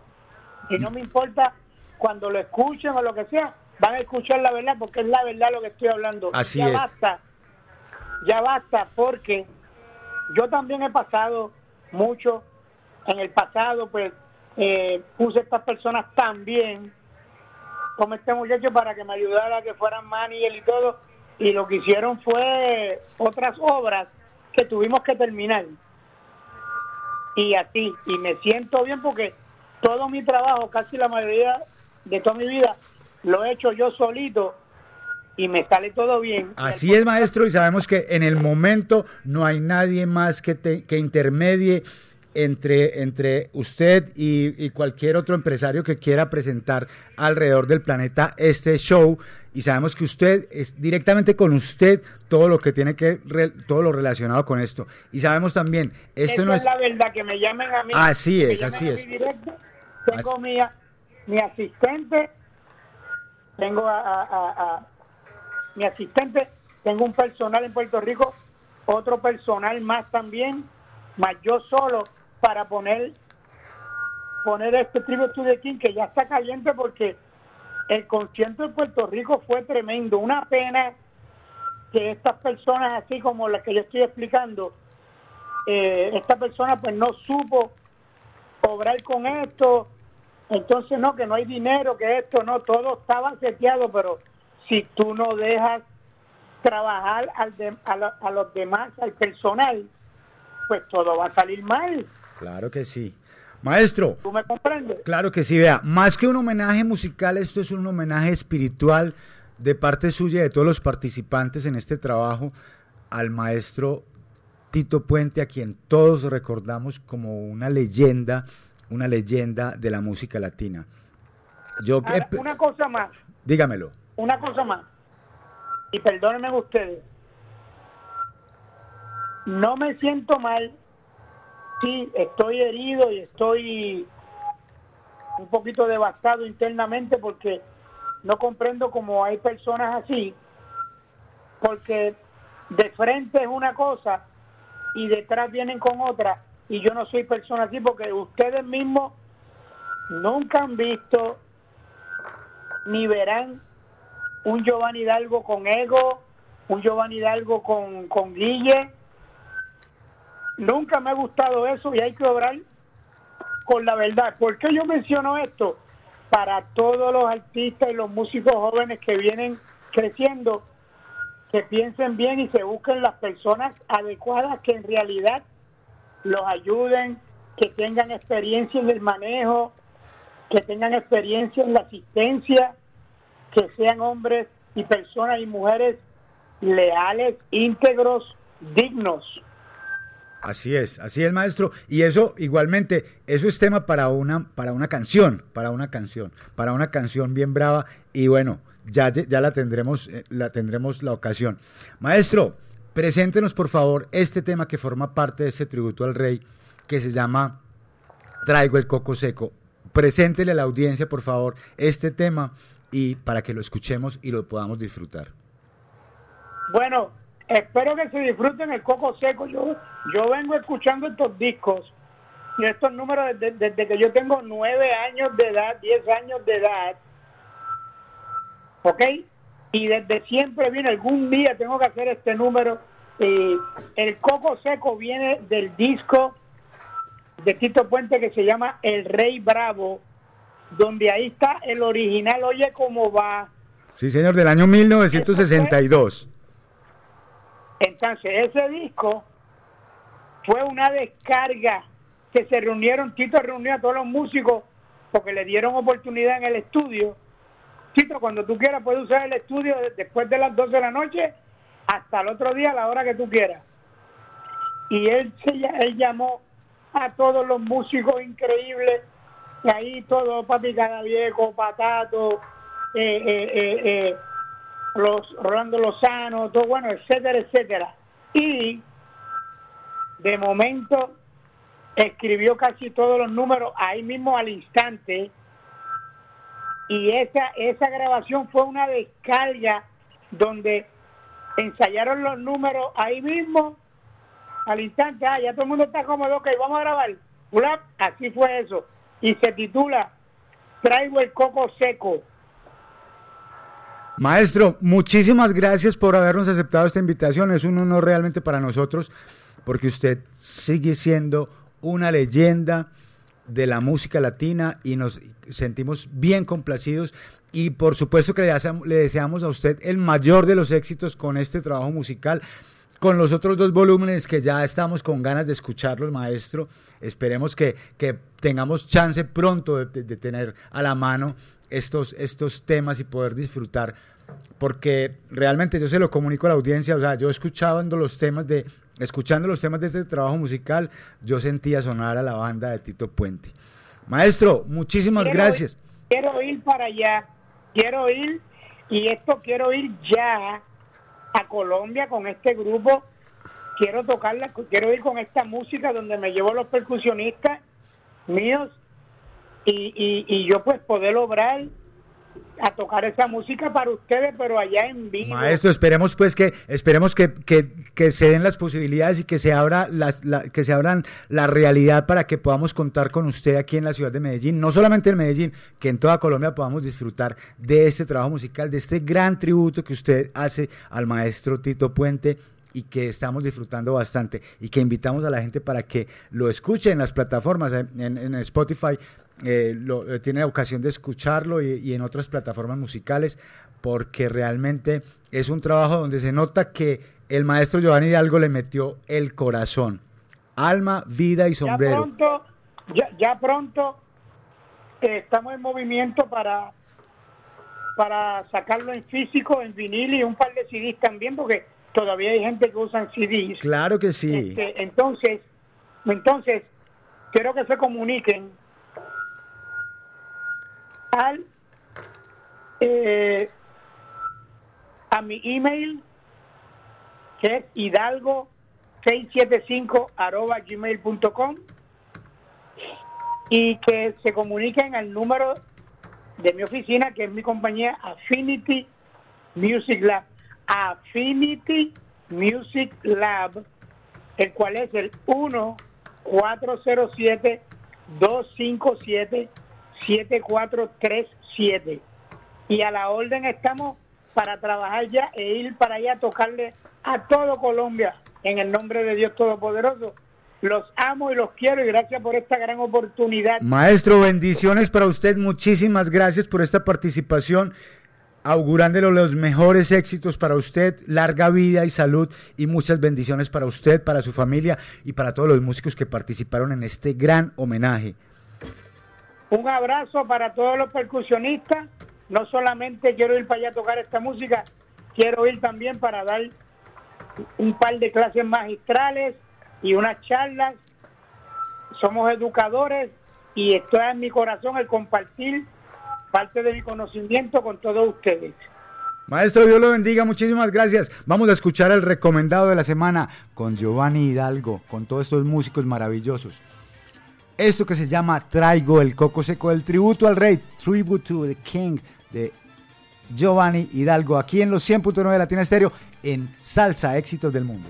Y no me importa cuando lo escuchen o lo que sea, van a escuchar la verdad porque es la verdad lo que estoy hablando. Así ya es. basta, ya basta porque yo también he pasado mucho en el pasado, pues eh, puse estas personas también como este muchacho para que me ayudara a que fueran manager y todo y lo que hicieron fue otras obras que tuvimos que terminar. Y así y me siento bien porque todo mi trabajo casi la mayoría de toda mi vida lo he hecho yo solito y me sale todo bien Así es, maestro, y sabemos que en el momento no hay nadie más que, te- que intermedie entre, entre usted y, y cualquier otro empresario que quiera presentar alrededor del planeta este show. Y sabemos que usted es directamente con usted todo lo que tiene que, re- todo lo relacionado con esto. Y sabemos también, esto Esa no es es... la verdad, que me llamen a mí. Así es, así es. directo. Tengo mi, mi asistente, tengo a- a- a- mi asistente, tengo un personal en Puerto Rico, otro personal más también, más yo solo para poner poner este Tribute to the King que ya está caliente porque el concierto en Puerto Rico fue tremendo. Una pena que estas personas, así como las que yo estoy explicando, eh, esta persona pues no supo obrar con esto, entonces no, que no hay dinero, que esto, no, todo estaba seteado, pero si tú no dejas trabajar al de- a, lo- a los demás, al personal, pues todo va a salir mal. Claro que sí. Maestro, ¿Tú me comprendes? Claro que sí, vea, más que un homenaje musical, esto es un homenaje espiritual de parte suya y de todos los participantes en este trabajo al maestro Tito Puente, a quien todos recordamos como una leyenda, una leyenda de la música latina. Yo que, Ahora, una cosa más, dígamelo. Una cosa más, y perdónenme ustedes, no me siento mal, sí, estoy herido y estoy un poquito devastado internamente porque no comprendo cómo hay personas así, porque de frente es una cosa y detrás vienen con otra, y yo no soy persona así porque ustedes mismos nunca han visto ni verán un Giovanni Hidalgo con ego, un Giovanni Hidalgo con, con Guille. Nunca me ha gustado eso y hay que obrar con la verdad. ¿Por qué yo menciono esto? Para todos los artistas y los músicos jóvenes que vienen creciendo, que piensen bien y se busquen las personas adecuadas que en realidad los ayuden, que tengan experiencia en el manejo, que tengan experiencia en la asistencia, que sean hombres y personas y mujeres leales, íntegros, dignos. Así es, así es, maestro. Y eso, igualmente, eso es tema para una, para una canción, para una canción, para una canción bien brava. Y bueno, ya, ya la tendremos, eh, la tendremos la ocasión. Maestro, preséntenos por favor este tema que forma parte de este tributo al rey, que se llama Traigo el coco seco. Preséntele a la audiencia, por favor, este tema y para que lo escuchemos y lo podamos disfrutar. Bueno, espero que se disfruten el coco seco. Yo, yo vengo escuchando estos discos y estos números desde, desde que yo tengo nueve años de edad, diez años de edad. ¿Ok? Y desde siempre viene, algún día tengo que hacer este número. Y el coco seco viene del disco de Tito Puente que se llama El Rey Bravo, donde ahí está el original, oye cómo va. Sí, señor, del año 1962. Entonces, ese disco fue una descarga que se reunieron, Tito reunió a todos los músicos porque le dieron oportunidad en el estudio. Tito, cuando tú quieras puedes usar el estudio de- después de las 12 de la noche hasta el otro día a la hora que tú quieras. Y él, él llamó a todos los músicos increíbles, y ahí todo, Papi Viejo, Patato, eh, eh, eh, los Rolando Lozano, todo bueno, etcétera, etcétera. Y de momento escribió casi todos los números ahí mismo al instante. Y esa, esa grabación fue una descarga donde ensayaron los números ahí mismo, al instante, ah, ya todo el mundo está cómodo, ok, vamos a grabar. Así fue eso. Y se titula Traigo el coco seco. Maestro, muchísimas gracias por habernos aceptado esta invitación. Es un honor realmente para nosotros porque usted sigue siendo una leyenda de la música latina y nos sentimos bien complacidos y por supuesto que le, deseam- le deseamos a usted el mayor de los éxitos con este trabajo musical, con los otros dos volúmenes que ya estamos con ganas de escucharlos, maestro. Esperemos que, que tengamos chance pronto de, de- de tener a la mano estos, estos temas y poder disfrutar porque realmente yo se lo comunico a la audiencia, o sea, yo escuchando los temas de, escuchando los temas de este trabajo musical, yo sentía sonar a la banda de Tito Puente. Maestro, muchísimas Quiero gracias. ir- quiero ir para allá, quiero ir, y esto quiero ir ya a Colombia con este grupo. Quiero tocarla, quiero ir con esta música donde me llevo los percusionistas míos y, yo pues poder obrar a tocar esa música para ustedes, pero allá en vivo. Maestro, esperemos pues que esperemos que, que- que se den las posibilidades y que se abra las, la- que se abran la realidad para que podamos contar con usted aquí en la ciudad de Medellín, no solamente en Medellín, que en toda Colombia podamos disfrutar de este trabajo musical, de este gran tributo que usted hace al maestro Tito Puente y que estamos disfrutando bastante y que invitamos a la gente para que lo escuche en las plataformas, en, en- Spotify, eh, lo, eh, tiene ocasión de escucharlo y, y en otras plataformas musicales, porque realmente es un trabajo donde se nota que el maestro Giovanni Hidalgo le metió el corazón, alma, vida y Ya sombrero. pronto, ya, ya pronto eh, estamos en movimiento para para sacarlo en físico, en vinil y un par de CDs también, porque todavía hay gente que usan CDs. Claro que sí. Este, entonces, entonces quiero que se comuniquen al eh, a mi email que es hidalgo 675 arroba gmail.com y que se comuniquen al número de mi oficina que es mi compañía Affinity Music Lab Affinity Music Lab el cual es el 1 407 257 7437 y a la orden estamos para trabajar ya e ir para allá a tocarle a todo Colombia en el nombre de Dios Todopoderoso. Los amo y los quiero y gracias por esta gran oportunidad. Maestro, bendiciones para usted. Muchísimas gracias por esta participación. Augurándole los mejores éxitos para usted, larga vida y salud y muchas bendiciones para usted, para su familia y para todos los músicos que participaron en este gran homenaje. Un abrazo para todos los percusionistas. No solamente quiero ir para allá a tocar esta música, quiero ir también para dar un par de clases magistrales y unas charlas. Somos educadores y esto es en mi corazón el compartir parte de mi conocimiento con todos ustedes. Maestro, Dios lo bendiga, muchísimas gracias. Vamos a escuchar el recomendado de la semana con Giovanni Hidalgo, con todos estos músicos maravillosos. Esto que se llama Traigo el Coco Seco, el tributo al rey, Tribute to the King de Giovanni Hidalgo, aquí en los 100.9 de Latina Estéreo, en Salsa Éxitos del Mundo.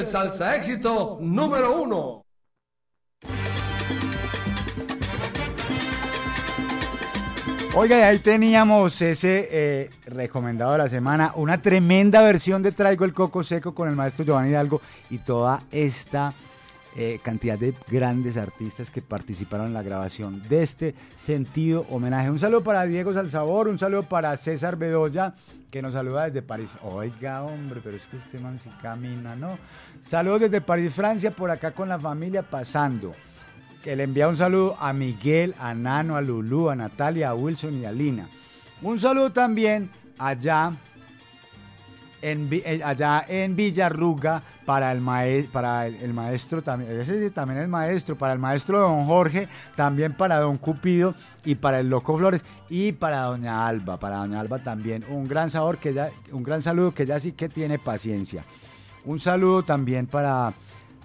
El salsa éxito número uno. Oiga, y ahí teníamos ese eh, recomendado de la semana, una tremenda versión de Traigo el Coco Seco con el maestro Giovanni Hidalgo y toda esta eh, cantidad de grandes artistas que participaron en la grabación de este sentido homenaje. Un saludo para Diego Salsabor, un saludo para César Bedoya, que nos saluda desde París. Oiga, hombre, pero es que este man sí camina, ¿no? Saludos desde París, Francia, por acá con la familia pasando que le envía un saludo a Miguel, a Nano, a Lulú, a Natalia, a Wilson y a Lina. Un saludo también allá eh, allá en Villarruga para el, maestro también, ese el maestro, para el maestro don Jorge, también para don Cupido y para el Loco Flores y para doña Alba, para doña Alba también un gran sabor que un gran saludo que ya sí que tiene paciencia. Un saludo también para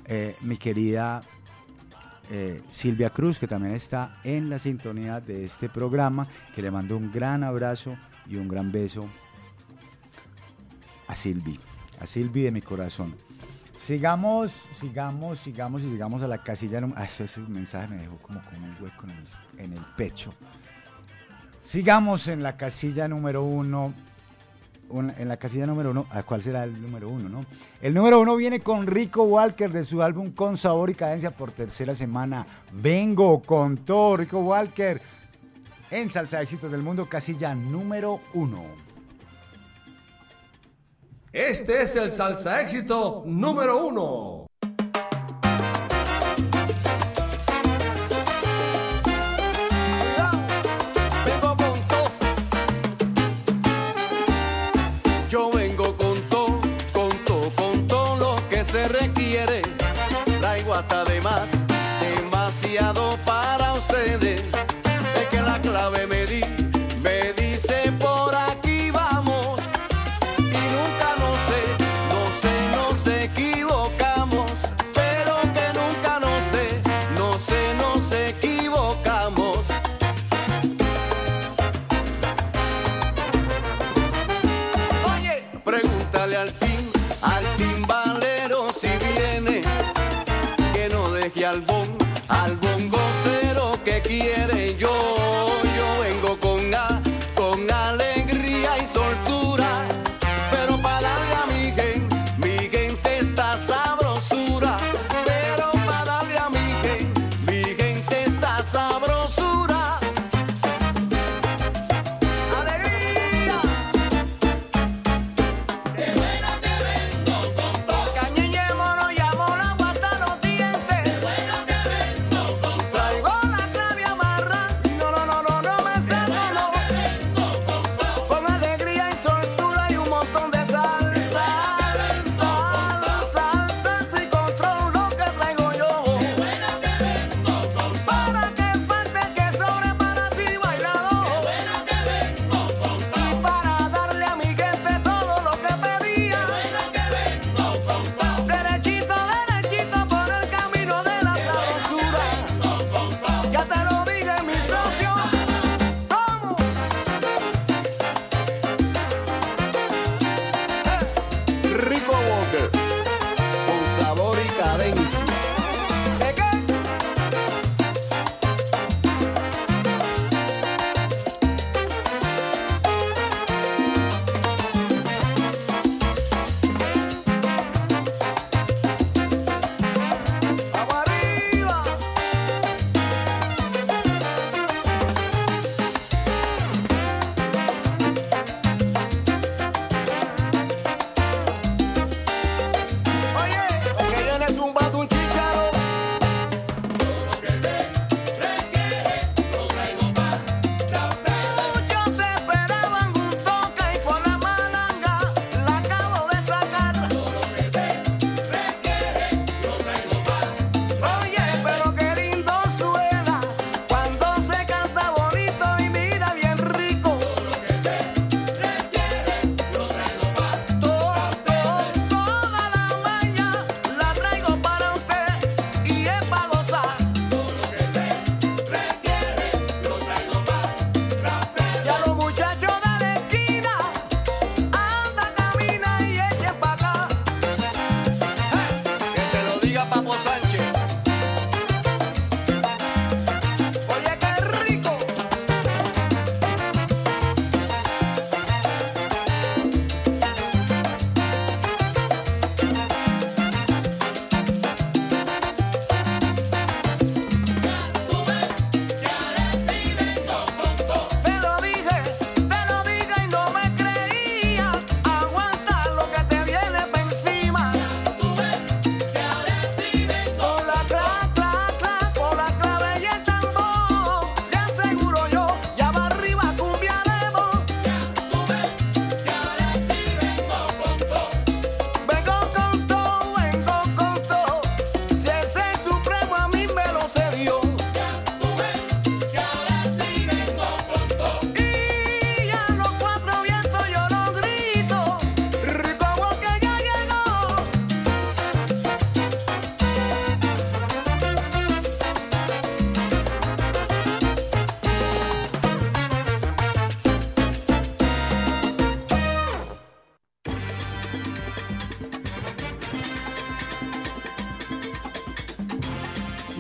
eh, mi querida eh, Silvia Cruz, que también está en la sintonía de este programa, que le mando un gran abrazo y un gran beso a Silvi, a Silvi de mi corazón. Sigamos, sigamos, sigamos y sigamos a la casilla. Ah, ese mensaje me dejó como con un hueco en el, pecho. Sigamos en la casilla número uno. un- en la casilla número uno, ¿a cuál será el número uno, no? El número uno viene con Rico Walker de su álbum Con Sabor y Cadencia por tercera semana. Vengo con todo, Rico Walker. En Salsa Éxitos del Mundo, casilla número uno. Este es el salsa éxito número uno.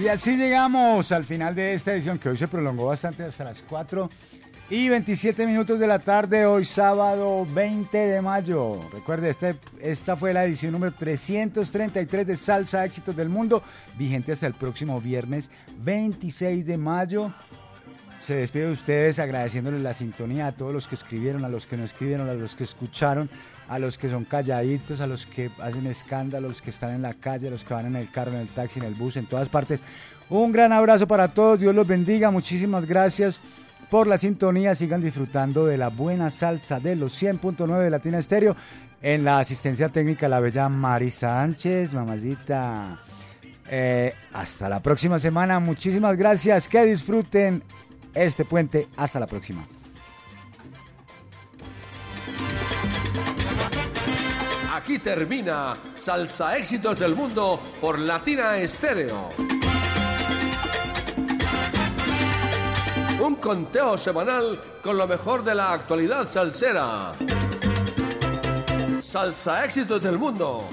Y así llegamos al final de esta edición que hoy se prolongó bastante hasta las 4 y 27 minutos de la tarde, hoy sábado 20 de mayo. Recuerde, este, esta fue la edición número 333 de Salsa Éxitos del Mundo, vigente hasta el próximo viernes 26 de mayo. Se despide de ustedes agradeciéndoles la sintonía a todos los que escribieron, a los que no escribieron, a los que escucharon, a los que son calladitos, a los que hacen escándalo, a los que están en la calle, a los que van en el carro, en el taxi, en el bus, en todas partes. Un gran abrazo para todos, Dios los bendiga, muchísimas gracias por la sintonía, sigan disfrutando de la buena salsa de los 100.9 de Latina Estéreo. En la asistencia técnica la bella Mari Sánchez, mamacita. Eh, hasta la próxima semana, muchísimas gracias, que disfruten este puente, hasta la próxima. Aquí termina Salsa Éxitos del Mundo por Latina Estéreo. Un conteo semanal con lo mejor de la actualidad salsera. Salsa Éxitos del Mundo